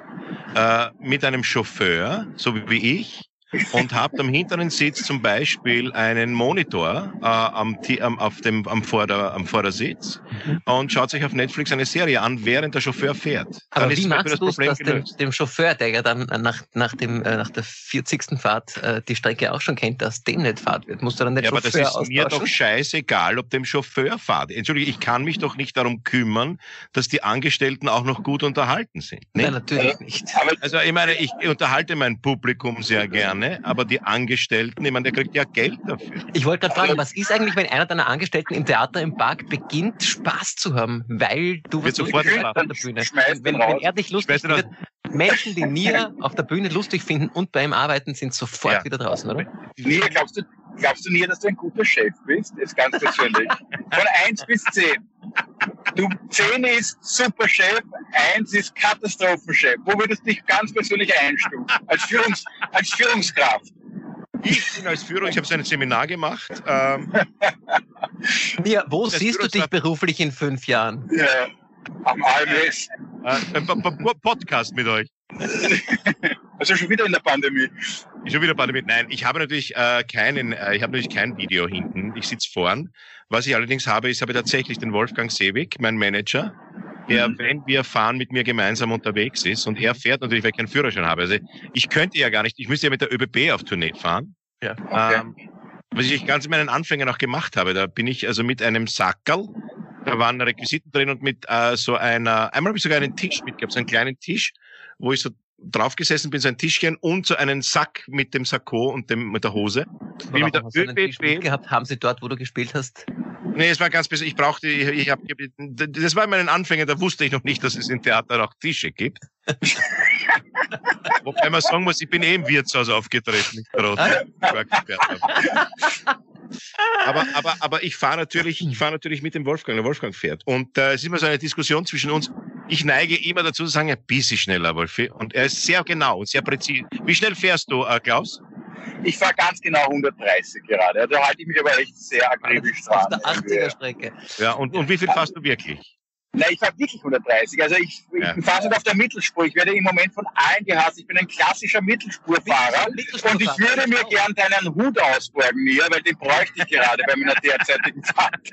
äh, mit einem Chauffeur, so wie ich, und habt am hinteren Sitz zum Beispiel einen Monitor äh, am, am, auf dem, am, Vorder-, am Vordersitz mhm. und schaut sich auf Netflix eine Serie an, während der Chauffeur fährt. Dann Aber wie machst du das, dass dem, dem, Chauffeur, der ja dann nach, nach, dem, äh, nach der 40. Fahrt äh, die Strecke auch schon kennt, dass dem nicht Fahrt wird? Musst du dann nicht ja, Chauffeur aber das ist mir doch scheißegal, ob dem Chauffeur fahrt. Entschuldige, ich kann mich doch nicht darum kümmern, dass die Angestellten auch noch gut unterhalten sind. Nein, natürlich nicht. Also ich meine, ich unterhalte mein Publikum sehr gerne gerne, aber die Angestellten, ich meine, der kriegt ja Geld dafür. Ich wollte gerade fragen, was ist eigentlich, wenn einer deiner Angestellten im Theater im Park beginnt, Spaß zu haben, weil du was sofort auf der Bühne. Wenn, wenn, er dich lustig findet, Menschen, die Nia auf der Bühne lustig finden und bei ihm arbeiten, sind sofort ja. wieder draußen, oder? Nia, glaubst du, glaubst du Nia, dass du ein guter Chef bist? Das ist ganz persönlich. Von eins bis zehn. Du, 10 ist super Chef, 1 ist Katastrophenchef. Wo würdest du dich ganz persönlich einstufen? Als, Führungs, als Führungskraft? Ich bin als Führung, ich habe so ein Seminar gemacht. Ähm, ja, wo siehst du dich beruflich in fünf Jahren? Ja, am AMS. Äh, ein Podcast mit euch. Also schon wieder in der Pandemie. Schon wieder Pandemie. Nein, ich habe natürlich äh, keinen, äh, ich habe natürlich kein Video hinten. Ich sitze vorn. Was ich allerdings habe, ist, habe tatsächlich den Wolfgang Seewig, mein Manager, der, mhm. wenn wir fahren, mit mir gemeinsam unterwegs ist. Und er fährt natürlich, weil ich keinen Führerschein habe. Also ich könnte ja gar nicht, ich müsste ja mit der ÖBB auf Tournee fahren. Ja. Okay. Ähm, was ich ganz in meinen Anfängen auch gemacht habe, da bin ich also mit einem Sackerl, da waren Requisiten drin und mit äh, so einer, einmal habe ich sogar einen Tisch mitgehabt, so einen kleinen Tisch, wo ich so draufgesessen bin, so ein Tischchen und so einen Sack mit dem Sakko und dem, mit der Hose. Wie mit der ÖBB. gehabt haben sie dort, wo du gespielt hast? Nee, es war ganz besonders. Ich brauchte, ich, ich habe, das war in meinen Anfängen, da wusste ich noch nicht, dass es im Theater auch Tische gibt. Wobei man sagen muss, ich bin eh im Wirtshaus aufgetreten. Ah. aber, aber, aber ich fahre natürlich, ich fahre natürlich mit dem Wolfgang. Der Wolfgang fährt. Und äh, es ist immer so eine Diskussion zwischen uns. Ich neige immer dazu zu sagen, ein bisschen schneller, Wolfi. Und er ist sehr genau und sehr präzise. Wie schnell fährst du, äh, Klaus? Ich fahre ganz genau 130 gerade. Da halte ich mich aber echt sehr akribisch dran. Auf der 80er Strecke. Ja, und, und wie viel fährst du wirklich? Nein, ich fahre wirklich 130. Also ich, ja. ich fahre nicht auf der Mittelspur. Ich werde im Moment von allen gehasst. Ich bin ein klassischer Mittelspurfahrer. Mittelspurfahrer. Und ich würde mir gern deinen Hut ausborgen, Mia, weil den bräuchte ich gerade bei meiner derzeitigen Fahrt.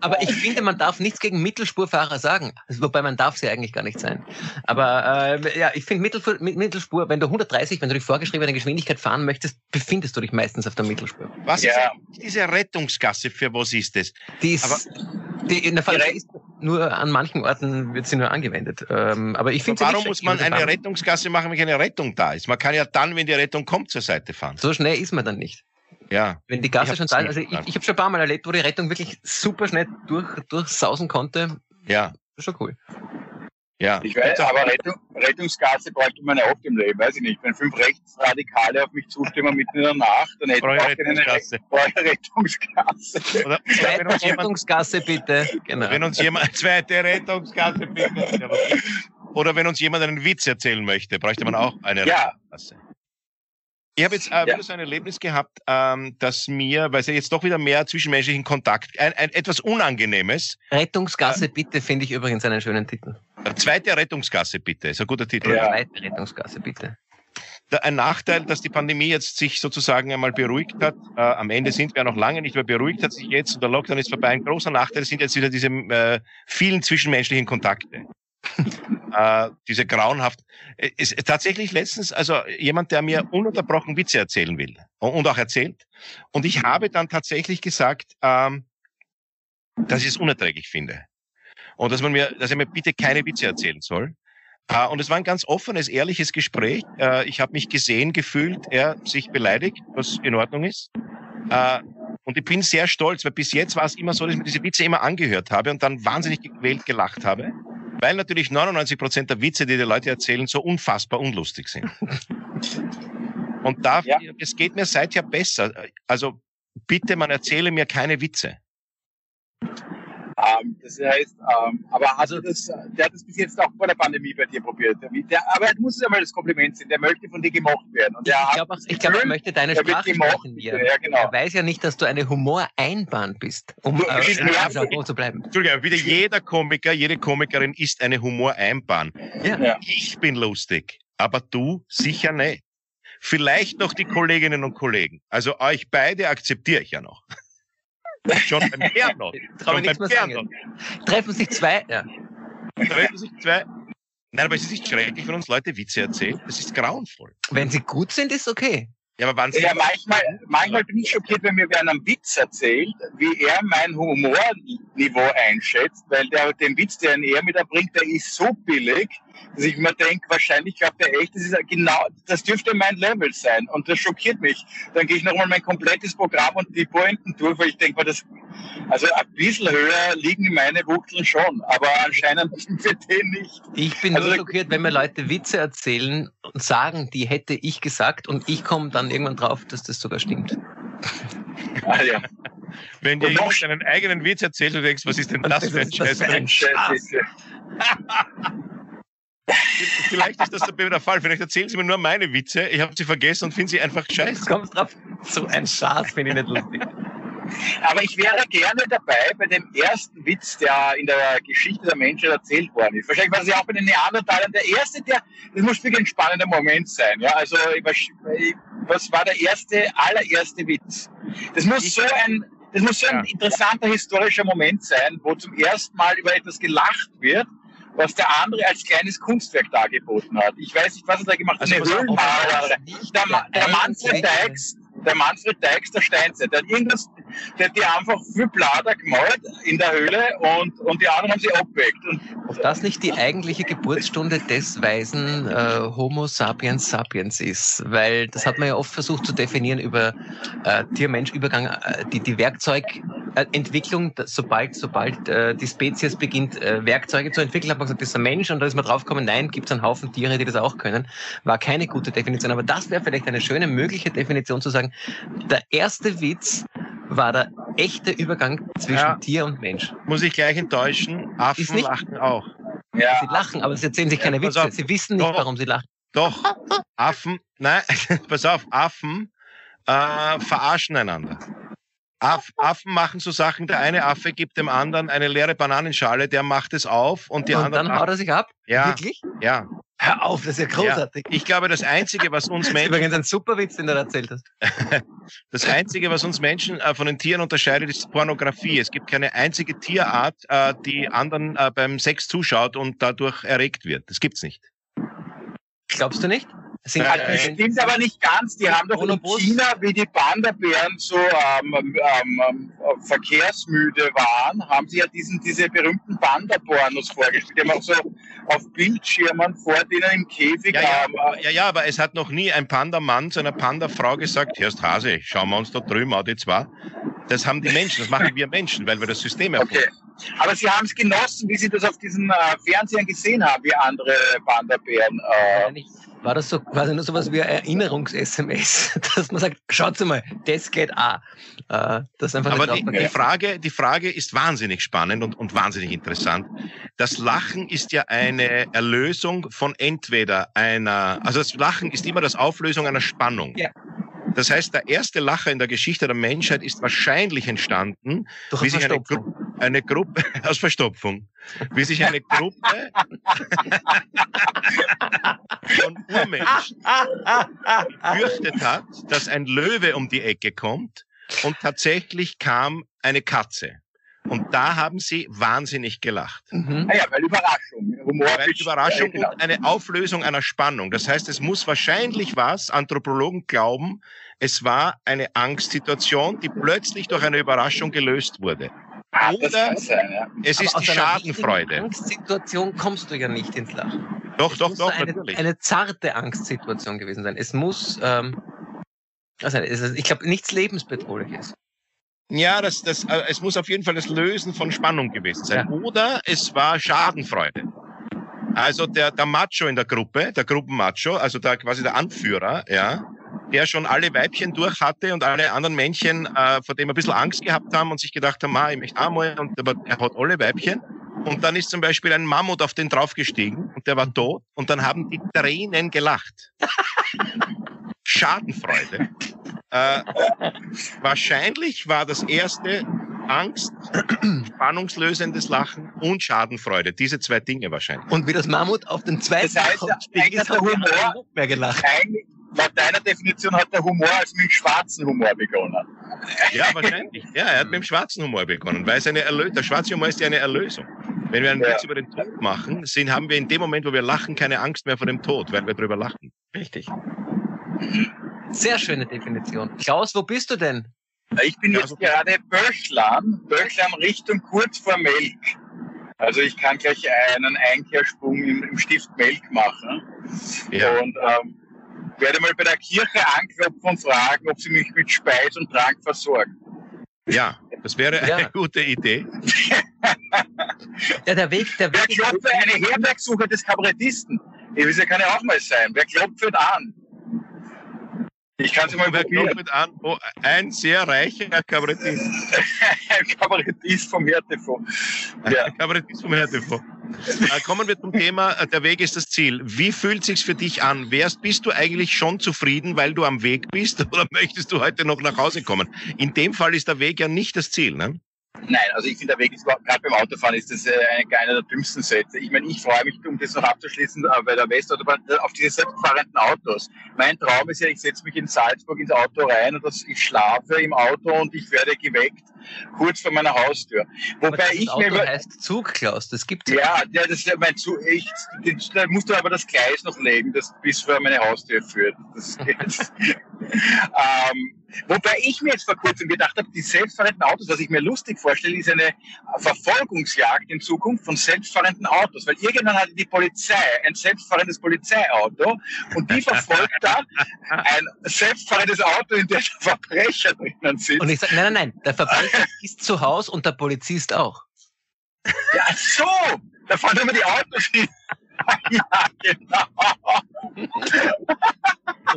Aber ich finde, man darf nichts gegen Mittelspurfahrer sagen. Also, wobei man darf sie eigentlich gar nicht sein. Aber äh, ja, ich finde Mittelspur, Mittelspur, wenn du 130, wenn du die vorgeschriebene Geschwindigkeit fahren möchtest, befindest du dich meistens auf der Mittelspur. Was ja. ist diese Rettungsgasse? Für was ist das? Die ist, Aber die, in der Fall ist nur an manchen Orten wird sie nur angewendet. Ähm, aber ich finde Warum muss man eine Rettungsgasse machen, wenn keine Rettung da ist? Man kann ja dann, wenn die Rettung kommt, zur Seite fahren. So schnell ist man dann nicht. Ja. Wenn die Gasse schon da ist, also ich, ich habe schon ein paar Mal erlebt, wo die Rettung wirklich super schnell durch, durchsausen konnte. Ja. Das ist schon cool. Ja. Ich weiß, aber Rettung, Rettungsgasse bräuchte man ja oft im Leben, weiß ich nicht. Wenn fünf Rechtsradikale auf mich zustimmen mitten in der Nacht, dann hätte ich auch keine Rettungsgasse. Oder, zweite Rettungsgasse bitte. Genau. Wenn uns jemand, zweite Rettungsgasse bitte. Oder wenn uns jemand einen Witz erzählen möchte, bräuchte man auch eine ja. Rettungsgasse. Ich habe jetzt äh, wieder so ein Erlebnis gehabt, ähm, dass mir, weil es ja jetzt doch wieder mehr zwischenmenschlichen Kontakt, ein, ein etwas Unangenehmes. Rettungsgasse äh, bitte finde ich übrigens einen schönen Titel. Zweite Rettungsgasse bitte, ist ein guter Titel. Ja. Zweite Rettungsgasse bitte. Ein Nachteil, dass die Pandemie jetzt sich sozusagen einmal beruhigt hat. Äh, am Ende sind wir noch lange nicht mehr beruhigt, hat sich jetzt und der Lockdown ist vorbei. Ein großer Nachteil sind jetzt wieder diese äh, vielen zwischenmenschlichen Kontakte. Äh, diese grauenhaft. Äh, es, tatsächlich letztens, also jemand, der mir ununterbrochen Witze erzählen will und auch erzählt. Und ich habe dann tatsächlich gesagt, ähm, dass ich es unerträglich finde. Und dass man mir, dass er mir bitte keine Witze erzählen soll. Äh, und es war ein ganz offenes, ehrliches Gespräch. Äh, ich habe mich gesehen, gefühlt, er sich beleidigt, was in Ordnung ist. Äh, und ich bin sehr stolz, weil bis jetzt war es immer so, dass ich mir diese Witze immer angehört habe und dann wahnsinnig gequält gelacht habe. Weil natürlich 99 Prozent der Witze, die die Leute erzählen, so unfassbar unlustig sind. Und da, ja. es geht mir seither besser. Also bitte, man erzähle mir keine Witze. Ähm, das heißt, ähm, aber also, das, der hat das bis jetzt auch vor der Pandemie bei dir probiert. Der, aber du musst es einmal das Kompliment sehen, der möchte von dir gemocht werden. Und ich glaube, ich glaub, er möchte deine Sprache sprechen. Ja, genau. Er weiß ja nicht, dass du eine Humoreinbahn bist, um äh, ja, zu bleiben. Entschuldigung, bitte jeder Komiker, jede Komikerin ist eine Humoreinbahn. Ja. ja. Ich bin lustig, aber du sicher nicht. Vielleicht noch die Kolleginnen und Kollegen. Also euch beide akzeptiere ich ja noch. Schon beim Gernot. Schon beim Gernot. Treffen sich zwei, ja. Treffen sich zwei. Nein, aber es ist nicht schrecklich, wenn uns Leute Witze erzählen. Das ist grauenvoll. Wenn sie gut sind, ist okay. Ja, aber ja manchmal, manchmal bin ich schockiert, wenn mir wer einen Witz erzählt, wie er mein Humorniveau einschätzt, weil der, den Witz, den er mit erbringt, der ist so billig, dass ich mir denke, wahrscheinlich glaubt er echt, das ist genau, das dürfte mein Level sein. Und das schockiert mich. Dann gehe ich nochmal mein komplettes Programm und die Pointen durch, weil ich denke, das, also ein bisschen höher liegen meine Wuchteln schon, aber anscheinend für den nicht. Ich bin also, nur schockiert, wenn mir Leute Witze erzählen und sagen, die hätte ich gesagt und ich komme dann irgendwann drauf, dass das sogar stimmt. Ah, ja. Wenn dir jemand deinen eigenen Witz erzählt und denkst, was ist denn das, das für ein Scheiß? Vielleicht ist das der Fall. Vielleicht erzählen Sie mir nur meine Witze. Ich habe sie vergessen und finde sie einfach scheiße. Du kommst drauf. So ein Schatz finde ich nicht lustig. Aber ich wäre gerne dabei bei dem ersten Witz, der in der Geschichte der Menschheit erzählt worden ist. Wahrscheinlich war es ja auch bei den Neandertalern der erste, der, das muss wirklich ein spannender Moment sein. Ja, also, was war der erste, allererste Witz? Das muss so ein, das muss so ein interessanter historischer Moment sein, wo zum ersten Mal über etwas gelacht wird, was der andere als kleines Kunstwerk dargeboten hat. Ich weiß nicht, was er da gemacht hat. Also, eine Höhlenmaler. Der, der Manfred Dykes, der Manfred Dykes der Steinzeit, der hat irgendwas, der hat die einfach für Blader gemalt in der Höhle und, und die anderen haben sie abgeweckt. Ob das nicht die eigentliche Geburtsstunde des weisen äh, Homo sapiens sapiens ist, weil das hat man ja oft versucht zu definieren über äh, Tier-Mensch-Übergang, äh, die, die Werkzeugentwicklung, sobald, sobald äh, die Spezies beginnt, äh, Werkzeuge zu entwickeln, hat man gesagt, das ist ein Mensch und da ist man draufgekommen, nein, gibt es einen Haufen Tiere, die das auch können. War keine gute Definition, aber das wäre vielleicht eine schöne mögliche Definition zu sagen, der erste Witz war der echte Übergang zwischen ja. Tier und Mensch. Muss ich gleich enttäuschen, Affen lachen auch. Ja. Sie lachen, aber sie erzählen sich keine Witze. Auf, sie wissen nicht, doch, warum sie lachen. Doch, Affen, nein, pass auf, Affen äh, verarschen einander. Aff, Affen machen so Sachen, der eine Affe gibt dem anderen eine leere Bananenschale, der macht es auf und die und anderen. dann haut er sich ab? Ja. Wirklich? Ja. Hör auf, das ist ja großartig. Ja, ich glaube, das Einzige, was uns Menschen... übrigens ein super Witz, den du erzählt hast. das Einzige, was uns Menschen äh, von den Tieren unterscheidet, ist Pornografie. Es gibt keine einzige Tierart, äh, die anderen äh, beim Sex zuschaut und dadurch erregt wird. Das gibt's nicht. Glaubst du nicht? Sind ja, das stimmt aber nicht ganz. Die haben doch in China, wie die Panda-Bären so ähm, ähm, ähm, verkehrsmüde waren, haben sie ja diesen, diese berühmten Panda-Pornos vorgestellt. Die haben auch so auf Bildschirmen vor denen im Käfig ja, ja, ähm, ja, ja, aber es hat noch nie ein Panda-Mann zu einer Panda-Frau gesagt, Herr Hase, schauen wir uns da drüben an, die zwei. Das haben die Menschen, das machen wir Menschen, weil wir das System erfunden. Okay. Aber Sie haben es genossen, wie Sie das auf diesen äh, Fernsehern gesehen haben, wie andere Panda-Bären. Äh, war das so quasi nur so was wie Erinnerungs-SMS, dass man sagt, schaut mal, das geht auch. Äh, das einfach Aber die, die, Frage, die Frage ist wahnsinnig spannend und, und wahnsinnig interessant. Das Lachen ist ja eine Erlösung von entweder einer, also das Lachen ist immer das Auflösung einer Spannung. Ja. Das heißt, der erste Lacher in der Geschichte der Menschheit ist wahrscheinlich entstanden, Durch wie sich eine, Gru eine Gruppe aus Verstopfung, wie sich eine Gruppe von Urmenschen gefürchtet hat, dass ein Löwe um die Ecke kommt und tatsächlich kam eine Katze. Und da haben sie wahnsinnig gelacht. Mhm. Ah ja, weil Überraschung. Humor weil Überraschung genau. und eine Auflösung einer Spannung. Das heißt, es muss wahrscheinlich was, Anthropologen glauben, es war eine Angstsituation, die plötzlich durch eine Überraschung gelöst wurde. Ah, Oder es ist die Schadenfreude. Angstsituation kommst du ja nicht ins Lachen. Doch, es doch, muss doch, eine, natürlich. Eine zarte Angstsituation gewesen sein. Es muss, ähm, also ich glaube, nichts lebensbedrohliches. Ja, das, das, äh, es muss auf jeden Fall das Lösen von Spannung gewesen sein. Ja. Oder es war Schadenfreude. Also der, der Macho in der Gruppe, der Gruppenmacho, also der, quasi der Anführer, ja, der schon alle Weibchen durch hatte und alle anderen Männchen, äh, vor dem ein bisschen Angst gehabt haben und sich gedacht haben, ah, ich möchte einmal, und aber er hat alle Weibchen. Und dann ist zum Beispiel ein Mammut auf den draufgestiegen und der war tot und dann haben die Tränen gelacht. Schadenfreude. Äh, wahrscheinlich war das erste Angst, spannungslösendes Lachen und Schadenfreude. Diese zwei Dinge wahrscheinlich. Und wie das Mammut auf den zweiten das heißt, eigentlich hat der Humor mehr gelacht. Eigentlich, laut deiner Definition hat der Humor als mit dem schwarzen Humor begonnen. Ja, wahrscheinlich. Ja, er hat mit dem schwarzen Humor begonnen, weil es eine Erlö der schwarze Humor ist ja eine Erlösung. Wenn wir einen ja. Witz über den Tod machen, sind, haben wir in dem Moment, wo wir lachen, keine Angst mehr vor dem Tod, weil wir drüber lachen. Richtig. Sehr schöne Definition. Klaus, wo bist du denn? Ich bin jetzt gerade Böchlan, Böchlan Richtung kurz vor Melk. Also ich kann gleich einen Einkehrsprung im, im Stift Melk machen. Ja. Und ähm, werde mal bei der Kirche anklopfen und fragen, ob sie mich mit Speis und Trank versorgen. Ja, das wäre eine ja. gute Idee. ja, der Weg, der Weg. Wer klopft eine Herbergsuche des Kabarettisten? Ich kann ja auch mal sein. Wer klopft an? Ich kann es mal probieren. an, oh, ein sehr reicher Kabarettist. Kabarettist vom HRTV. Ja. Kabarettist vom HRTV. Äh, kommen wir zum Thema, äh, der Weg ist das Ziel. Wie fühlt sich's für dich an? Wärst, bist du eigentlich schon zufrieden, weil du am Weg bist oder möchtest du heute noch nach Hause kommen? In dem Fall ist der Weg ja nicht das Ziel, ne? Nein, also ich finde, der Weg ist gerade beim Autofahren ist das äh, einer der dümmsten Sätze. Ich meine, ich freue mich, um das noch abzuschließen, äh, bei der Westautobahn äh, auf diese selbstfahrenden Autos. Mein Traum ist ja, ich setze mich in Salzburg ins Auto rein und das, ich schlafe im Auto und ich werde geweckt kurz vor meiner Haustür. Wobei ich Auto mir heißt Zug, Klaus, das gibt ja. Ja, das ist mein Zug. Ich, da musst du aber das Gleis noch legen, das bis vor meine Haustür führt. Das geht. ähm, Wobei ich mir jetzt vor kurzem gedacht habe, die selbstfahrenden Autos, was ich mir lustig vorstelle, ist eine Verfolgungsjagd in Zukunft von selbstfahrenden Autos. Weil irgendwann hatte die Polizei ein selbstfahrendes Polizeiauto und die verfolgt dann ein selbstfahrendes Auto, in dem Verbrecher drinnen sind. Und ich sage, nein, nein, nein, der Verbrecher ist zu Hause und der Polizist auch. Ja, so! Da fahren immer die Autos hin. Ja, genau.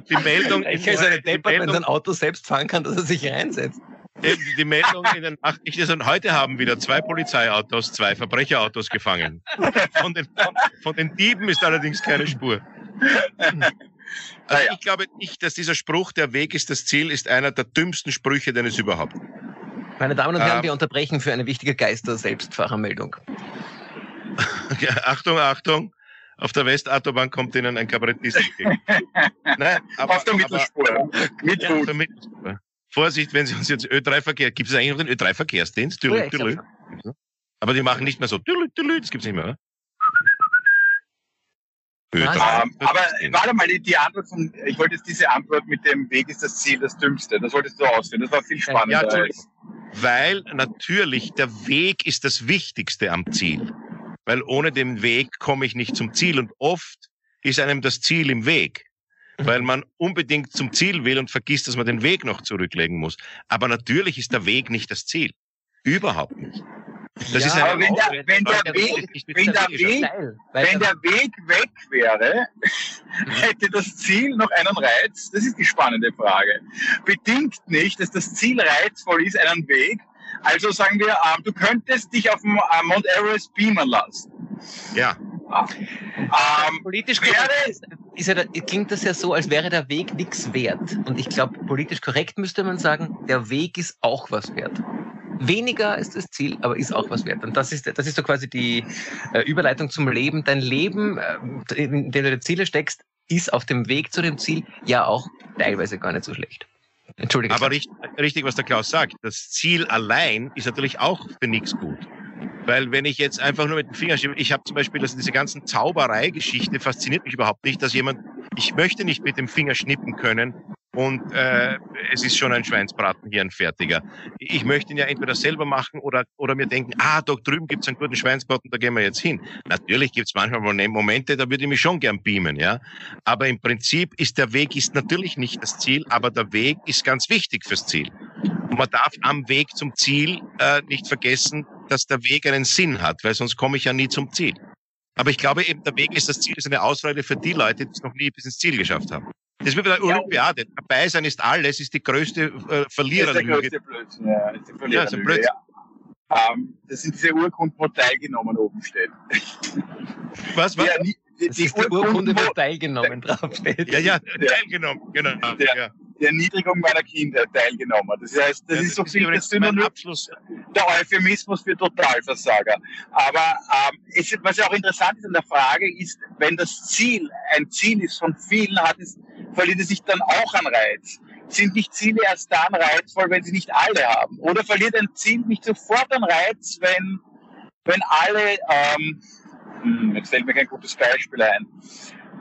Die Meldung. Ich kann seine Deppert, wenn sein Auto selbst fahren kann, dass er sich reinsetzt. Die, die Meldung in den Nachrichten ist, und heute haben wieder zwei Polizeiautos, zwei Verbrecherautos gefangen. Von den, von den Dieben ist allerdings keine Spur. Also ich glaube nicht, dass dieser Spruch, der Weg ist das Ziel, ist einer der dümmsten Sprüche, den es überhaupt. Meine Damen und Herren, ähm, wir unterbrechen für eine wichtige Geister-Selbstfahrermeldung. Achtung, Achtung. Auf der Westautobahn kommt Ihnen ein Kabarettist entgegen. Nein, aber, auf der Mittelspur. Mit ja, auf der Mittelspur. Vorsicht, wenn Sie uns jetzt Ö3-Verkehr, gibt es eigentlich noch den Ö3-Verkehrsdienst? Ja, aber die machen nicht mehr so, das gibt es nicht mehr, oder? Ähm, aber warte mal, die Antwort von, ich wollte jetzt diese Antwort mit dem Weg ist das Ziel das Dümmste, das wolltest du ausführen, das war viel spannender. Ja, weil natürlich der Weg ist das Wichtigste am Ziel weil ohne den Weg komme ich nicht zum Ziel. Und oft ist einem das Ziel im Weg, mhm. weil man unbedingt zum Ziel will und vergisst, dass man den Weg noch zurücklegen muss. Aber natürlich ist der Weg nicht das Ziel. Überhaupt nicht. Das ja, ist aber wenn der, wenn der, Weg, wenn der Weg, wenn der Weg weg wäre, hätte das Ziel noch einen Reiz? Das ist die spannende Frage. Bedingt nicht, dass das Ziel reizvoll ist, einen Weg, also sagen wir, ähm, du könntest dich auf dem äh, Mount Everest beamen lassen. Ja. Ähm, politisch korrekt ist, ist ja, klingt das ja so, als wäre der Weg nichts wert. Und ich glaube, politisch korrekt müsste man sagen, der Weg ist auch was wert. Weniger ist das Ziel, aber ist auch was wert. Und das ist, das ist so quasi die äh, Überleitung zum Leben. Dein Leben, äh, in dem du die Ziele steckst, ist auf dem Weg zu dem Ziel ja auch teilweise gar nicht so schlecht. Entschuldigung. Aber richtig, richtig, was der Klaus sagt. Das Ziel allein ist natürlich auch für nichts gut. Weil wenn ich jetzt einfach nur mit dem Finger schiebe, ich habe zum Beispiel, also diese ganzen Zauberei-Geschichte fasziniert mich überhaupt nicht, dass jemand, ich möchte nicht mit dem Finger schnippen können und äh, es ist schon ein Schweinsbraten hier ein fertiger. Ich möchte ihn ja entweder selber machen oder, oder mir denken, ah, da drüben gibt's einen guten Schweinsbraten, da gehen wir jetzt hin. Natürlich gibt's manchmal Momente, da würde ich mich schon gern beamen, ja. Aber im Prinzip ist der Weg ist natürlich nicht das Ziel, aber der Weg ist ganz wichtig fürs Ziel. Und man darf am Weg zum Ziel äh, nicht vergessen, dass der Weg einen Sinn hat, weil sonst komme ich ja nie zum Ziel. Aber ich glaube eben, der Weg ist das Ziel, ist eine Ausrede für die Leute, die es noch nie bis ins Ziel geschafft haben. Das ist wie bei der Olympiade. Ja. Dabei sein ist alles, ist die größte äh, Verliererlüge. Das ist der größte Blödsinn, ja. Ist die Verliererlüge, ja, ja. Ähm, das sind diese Urkunden, wo teilgenommen oben steht. Was, was? Ja, die, die, das ist die Urkunde, wo teilgenommen draufsteht. Ja, ja, teilgenommen, genau. Ja. Die Erniedrigung meiner Kinder teilgenommen. Das heißt, das, ja, ist so viel, das Synonym, Abschluss. der Euphemismus für Totalversager. Aber ähm, es, was ja auch interessant ist an der Frage ist, wenn das Ziel ein Ziel ist von vielen, hat es verliert es sich dann auch an Reiz? Sind nicht Ziele erst dann reizvoll, wenn sie nicht alle haben? Oder verliert ein Ziel nicht sofort an Reiz, wenn, wenn alle, ähm, hm, jetzt fällt mir kein gutes Beispiel ein,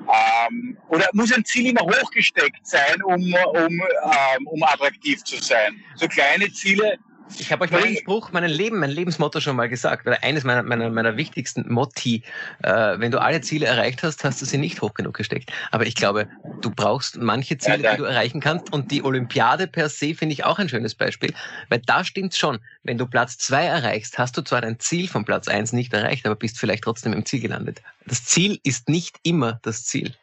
ähm, oder muss ein Ziel immer hochgesteckt sein, um, um, ähm, um attraktiv zu sein? So kleine Ziele ich habe euch meinen Spruch, meinen Leben, mein Lebensmotto schon mal gesagt, weil eines meiner, meiner, meiner wichtigsten Motti, äh, wenn du alle Ziele erreicht hast, hast du sie nicht hoch genug gesteckt. Aber ich glaube, du brauchst manche Ziele, ja, die du erreichen kannst. Und die Olympiade per se finde ich auch ein schönes Beispiel, weil da stimmt's schon. Wenn du Platz zwei erreichst, hast du zwar dein Ziel von Platz eins nicht erreicht, aber bist vielleicht trotzdem im Ziel gelandet. Das Ziel ist nicht immer das Ziel.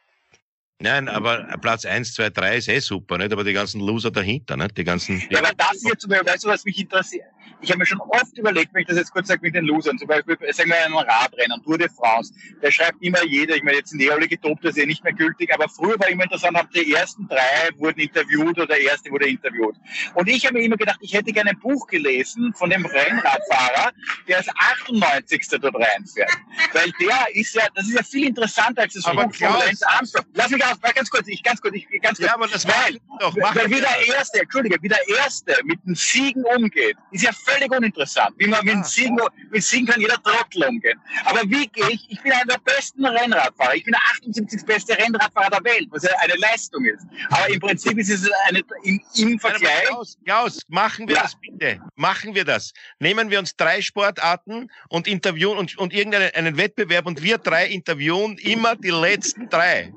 Nein, aber Platz 1, 2, 3 ist eh super, nicht? Aber die ganzen Loser dahinter, nicht? Die ganzen. Ja, aber das hier zum Beispiel, weißt du, was mich interessiert? Ich habe mir schon oft überlegt, wenn ich das jetzt kurz sage mit den Losern, zum Beispiel, sagen wir einen Radrennen, Tour de France, der schreibt immer jeder, ich meine, jetzt sind die alle getobt, das ist ja nicht mehr gültig, aber früher war immer interessant, haben die ersten drei wurden interviewt oder der erste wurde interviewt. Und ich habe mir immer gedacht, ich hätte gerne ein Buch gelesen von dem Rennradfahrer, der als 98. dort reinfährt. Weil der ist ja, das ist ja viel interessanter als das aber Buch von Lance Armstrong. Lass mich aus, ganz kurz, ich ganz kurz, ich ganz kurz. Ja, aber das weil, doch, mach wie das. der Erste, Entschuldige, wie der Erste mit den Siegen umgeht, ist ja völlig uninteressant. Wie man mit, Ah. Siegen, mit Siegen kann jeder Trottel umgehen. Aber wie gehe ich? Ich bin einer der besten Rennradfahrer. Ich bin der 78. beste Rennradfahrer der Welt, was ja eine Leistung ist. Aber im Prinzip ist es eine, im, im Vergleich. Klaus, Klaus, machen wir Ja. das bitte. Machen wir das. Nehmen wir uns drei Sportarten und interviewen und, und irgendeinen einen Wettbewerb und wir drei interviewen immer die letzten drei.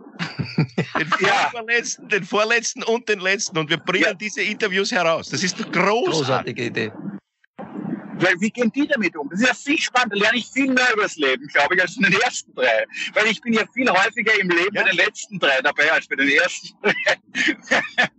Den Ja. vorletzten, den vorletzten und den letzten. Und wir bringen Ja. diese Interviews heraus. Das ist doch großartig. Großartige Idee. Weil wie gehen die damit um? Das ist ja viel spannender. Da lerne ich viel mehr übers Leben, glaube ich, als in den ersten drei. Weil ich bin ja viel häufiger im Leben Ja. bei den letzten drei dabei als bei den ersten drei.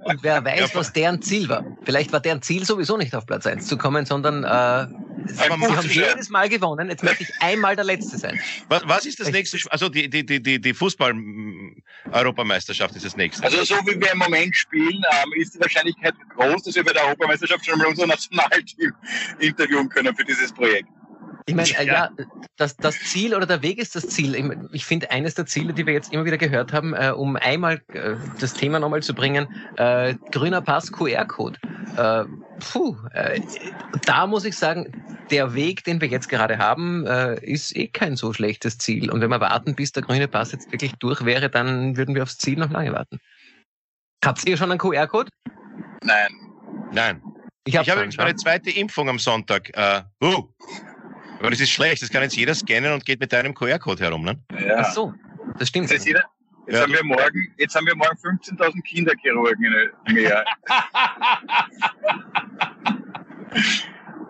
Und wer weiß, Ja, was deren Ziel war. Vielleicht war deren Ziel sowieso nicht auf Platz 1 zu kommen, sondern äh, sie Ein Buch haben jedes Mal gewonnen. Jetzt möchte ich einmal der Letzte sein. Was, was ist das nächste? Also die, die, die, die, die Fußball-Europameisterschaft ist das nächste. Also so wie wir im Moment spielen, ähm, ist die Wahrscheinlichkeit groß, dass wir bei der Europameisterschaft schon mal unser Nationalteam interviewen können für dieses Projekt. Ich meine, äh, Ja. ja, das, das Ziel oder der Weg ist das Ziel. Ich, ich finde, eines der Ziele, die wir jetzt immer wieder gehört haben, äh, um einmal äh, das Thema nochmal zu bringen, äh, grüner Pass, QR-Code. Puh, äh, da muss ich sagen, der Weg, den wir jetzt gerade haben, äh, ist eh kein so schlechtes Ziel. Und wenn wir warten, bis der grüne Pass jetzt wirklich durch wäre, dann würden wir aufs Ziel noch lange warten. Habt ihr schon einen QR-Code? Nein. Nein. Ich Ich habe übrigens meine zweite Impfung am Sonntag. Äh, uh. Aber das ist schlecht. Das kann jetzt jeder scannen und geht mit deinem QR-Code herum. Ne? Ja. Ach so, das stimmt. Jetzt, ist jeder, jetzt, Ja, haben wir morgen, jetzt haben wir morgen 15.000 Kinderchirurgen in- mehr.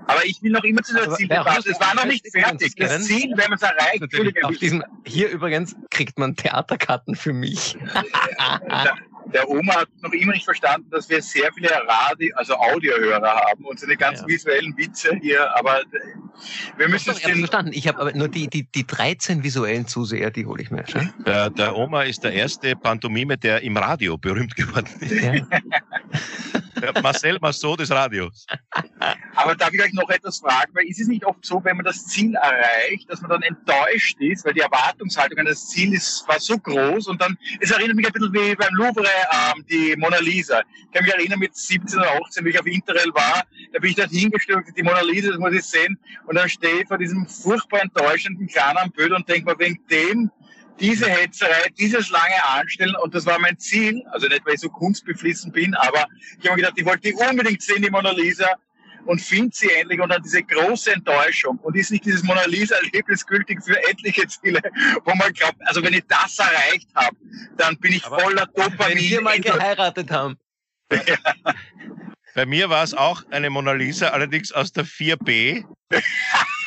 Aber ich will noch immer zu der Aber Zieldebatte. Es war noch nicht fertig. Das? Ziel, wenn man es erreicht, Auf diesem, hier übrigens kriegt man Theaterkarten für mich. der, der Oma hat noch immer nicht verstanden, dass wir sehr viele Radio, also Audiohörer haben und so eine ganz Ja. visuellen Witze hier, aber wir müssen es ich habe den, verstanden. Ich habe aber nur die, die, die 13 visuellen Zuseher, die hole ich mir. Schon. Der, der Oma ist der erste Pantomime, der im Radio berühmt geworden ist. Ja. Der Marcel Massot des Radios. aber darf ich euch noch etwas fragen, weil ist es nicht oft so, wenn man das Ziel erreicht, dass man dann enttäuscht ist, weil die Erwartungshaltung an das Ziel ist, war so groß und dann, es erinnert mich ein bisschen wie beim Louvre, ähm, die Mona Lisa. Ich kann mich erinnern, mit 17 oder 18, wie ich auf Interrail war, da bin ich dort hingestellt, die Mona Lisa, das muss ich sehen, und dann stehe ich vor diesem furchtbar enttäuschenden kleinen Bild und denke mir, wegen dem, diese Hetzerei, dieses lange Anstellen, und das war mein Ziel, also nicht, weil ich so kunstbeflissen bin, aber ich habe mir gedacht, ich wollte die unbedingt sehen, die Mona Lisa, und finde sie endlich und dann diese große Enttäuschung. Und ist nicht dieses Mona Lisa-Erlebnis gültig für etliche Ziele, wo man glaubt, also wenn ich das erreicht habe, dann bin ich Aber voller Wenn Dopamin. wir mal geheiratet haben. Bei mir war es auch eine Mona Lisa, allerdings aus der 4b.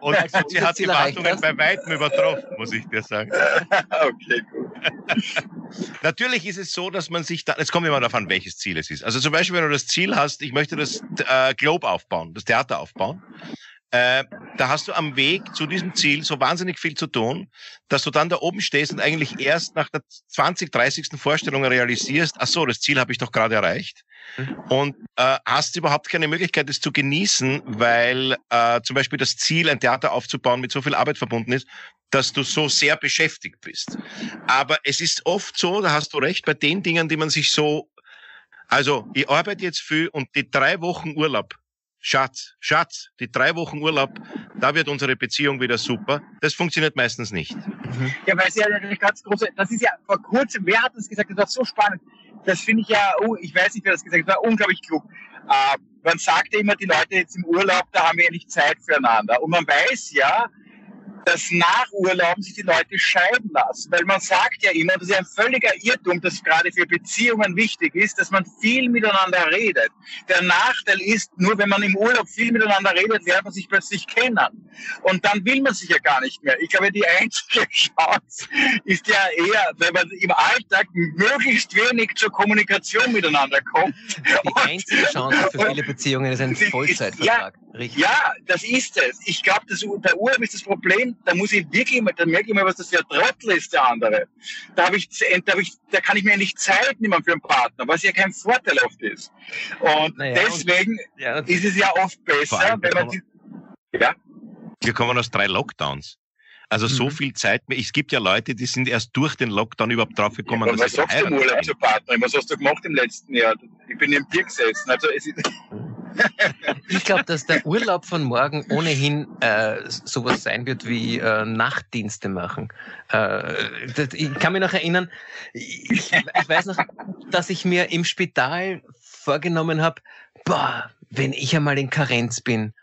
Und sie hat die Ziel erreicht Wartungen hast. bei weitem übertroffen, muss ich dir sagen. okay, gut. Natürlich ist es so, dass man sich da, es kommt immer darauf an, welches Ziel es ist. Also zum Beispiel, wenn du das Ziel hast, ich möchte das äh, Globe aufbauen, das Theater aufbauen, äh, da hast du am Weg zu diesem Ziel so wahnsinnig viel zu tun, dass du dann da oben stehst und eigentlich erst nach der 20, 30. Vorstellung realisierst, ach so, das Ziel habe ich doch gerade erreicht. Mhm. Und äh, hast überhaupt keine Möglichkeit, es zu genießen, weil äh, zum Beispiel das Ziel, ein Theater aufzubauen, mit so viel Arbeit verbunden ist, dass du so sehr beschäftigt bist. Aber es ist oft so, da hast du recht, bei den Dingen, die man sich so, also ich arbeite jetzt viel und die drei Wochen Urlaub, Schatz, Schatz, die drei Wochen Urlaub, da wird unsere Beziehung wieder super. Das funktioniert meistens nicht. Ja, weil es ja eine ganz große, das ist ja vor kurzem, wer hat das gesagt? Das war so spannend. Das finde ich ja, oh, ich weiß nicht, wer das gesagt hat, das war unglaublich klug. Äh, man sagt ja immer, die Leute jetzt im Urlaub, da haben wir ja nicht Zeit füreinander. Und man weiß ja, dass nach Urlauben sich die Leute scheiden lassen. Weil man sagt ja immer, das ist ein völliger Irrtum, dass gerade für Beziehungen wichtig ist, dass man viel miteinander redet. Der Nachteil ist, nur wenn man im Urlaub viel miteinander redet, lernt man sich plötzlich kennen. Und dann will man sich ja gar nicht mehr. Ich glaube, die einzige Chance ist ja eher, wenn man im Alltag möglichst wenig zur Kommunikation miteinander kommt. Die einzige Chance für viele Beziehungen ist ein Vollzeitvertrag. Ja, Richtig. Ja, das ist es. Ich glaube, bei Urlaub ist das Problem, da muss ich wirklich mal, da merke ich mal, was das für ein Trottel ist, der andere. Da, hab ich, da, hab ich, da kann ich mir endlich Zeit nehmen für einen Partner, was ja kein Vorteil oft ist. Und naja, deswegen und, ja, ist es ja oft besser, wenn man... Ja? Wir kommen aus drei Lockdowns. Also so mhm. viel Zeit. Es gibt ja Leute, die sind erst durch den Lockdown überhaupt drauf gekommen. Ja, was sagst du im Urlaub zur Partnerin? Was hast du gemacht im letzten Jahr? Ich bin im Bier gesessen. Also es ist ich glaube, dass der Urlaub von morgen ohnehin äh, sowas sein wird wie äh, Nachtdienste machen. Äh, das, ich kann mich noch erinnern, ich, ich weiß noch, dass ich mir im Spital vorgenommen habe, boah, wenn ich einmal in Karenz bin,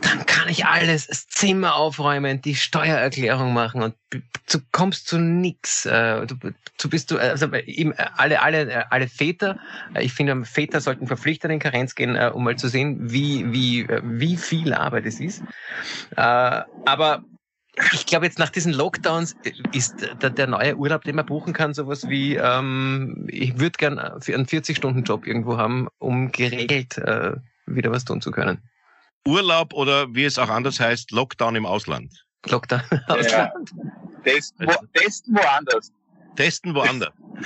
dann kann ich alles, das Zimmer aufräumen, die Steuererklärung machen und du kommst zu nix. Äh, du, du bist du, also eben alle, alle, alle Väter, ich finde, Väter sollten verpflichtet in Karenz gehen, äh, um mal zu sehen, wie, wie, wie viel Arbeit es ist. Äh, aber ich glaube, jetzt nach diesen Lockdowns ist der, der, neue Urlaub, den man buchen kann, sowas wie, ähm, ich würde gern einen 40-Stunden-Job irgendwo haben, um geregelt äh, wieder was tun zu können. Urlaub oder wie es auch anders heißt, Lockdown im Ausland. Lockdown im Ausland. Ja. Testen, wo, testen woanders. Testen woanders.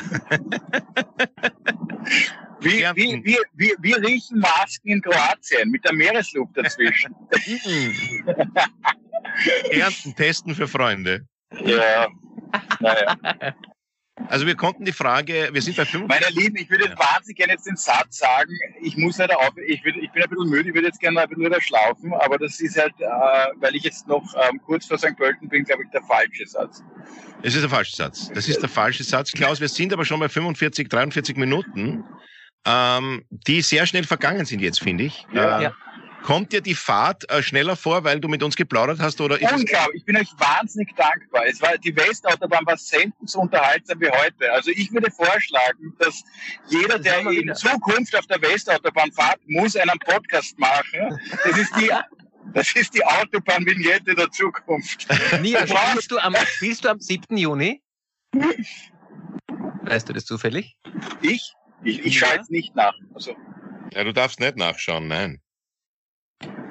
wie, wie, wie, wie, wie riechen Masken in Kroatien mit der Meeresluft dazwischen? Ernten, testen für Freunde. Ja, naja. Also wir konnten die Frage, wir sind bei fünf. Meine Lieben, ich würde ja. wahnsinnig gerne jetzt den Satz sagen, ich muss halt auf, ich, würde, ich bin ein bisschen müde, ich würde jetzt gerne ein bisschen wieder schlafen, aber das ist halt, äh, weil ich jetzt noch ähm, kurz vor St. Pölten bin, glaube ich, der falsche Satz. Es ist der falsche Satz. Das ist der falsche Satz. Klaus, wir sind aber schon bei 45, 43 Minuten, ähm, die sehr schnell vergangen sind jetzt, finde ich. Ja. Äh, ja. Kommt dir die Fahrt äh, schneller vor, weil du mit uns geplaudert hast? Oder ist Unglaublich, ich bin euch wahnsinnig dankbar. Es war, die Westautobahn war selten so unterhaltsam wie heute. Also ich würde vorschlagen, dass jeder, der in Zukunft auf der Westautobahn fährt, muss einen Podcast machen. Das ist die das ist die Autobahn-Vignette der Zukunft. Nia, spielst du, am, spielst du am 7. Juni? Weißt du das zufällig? Ich? Ich, ich schaue jetzt nicht nach. Also. Ja, du darfst nicht nachschauen, nein.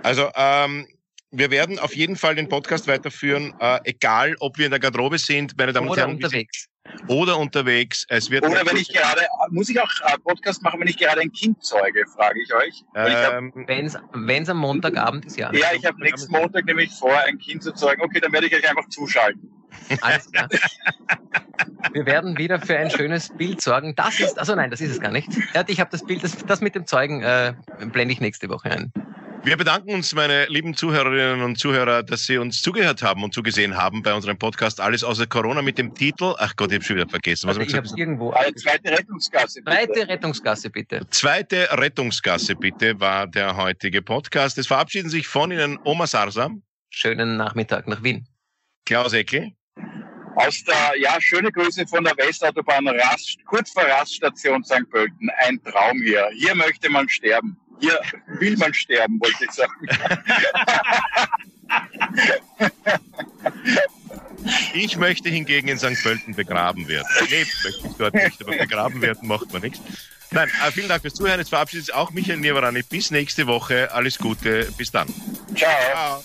Also ähm, wir werden auf jeden Fall den Podcast weiterführen, äh, egal ob wir in der Garderobe sind, meine Damen und Herren. unterwegs. Oder unterwegs. Es wird oder wenn ich gerade, muss ich auch äh, Podcast machen, wenn ich gerade ein Kind zeuge, frage ich euch. Ähm, wenn es am Montagabend ist, ja. Ja, ich habe nächsten Montag nämlich vor, ein Kind zu zeugen. Okay, dann werde ich euch einfach zuschalten. Alles klar. Wir werden wieder für ein schönes Bild sorgen. Das ist, also nein, das ist es gar nicht. Ich habe das Bild, das, das mit dem Zeugen äh, blende ich nächste Woche ein. Wir bedanken uns, meine lieben Zuhörerinnen und Zuhörer, dass Sie uns zugehört haben und zugesehen haben bei unserem Podcast Alles außer Corona mit dem Titel. Ach Gott, ich habe schon wieder vergessen. Was also ich habe es irgendwo. Eine zweite Rettungsgasse. Bitte. Zweite Rettungsgasse, bitte. Zweite Rettungsgasse, bitte, war der heutige Podcast. Es verabschieden sich von Ihnen Oma Sarsam. Schönen Nachmittag nach Wien. Klaus Eckel. Aus der, ja, schöne Grüße von der Westautobahn Rast, kurz vor Raststation St. Pölten. Ein Traum hier. Hier möchte man sterben. Hier will man sterben, wollte ich sagen. Ich möchte hingegen in St. Pölten begraben werden. Leben möchte ich dort nicht, aber begraben werden macht man nichts. Nein, äh, vielen Dank fürs Zuhören. Jetzt verabschiedet sich auch Michael Niewarani. Bis nächste Woche. Alles Gute. Bis dann. Ciao. Ciao.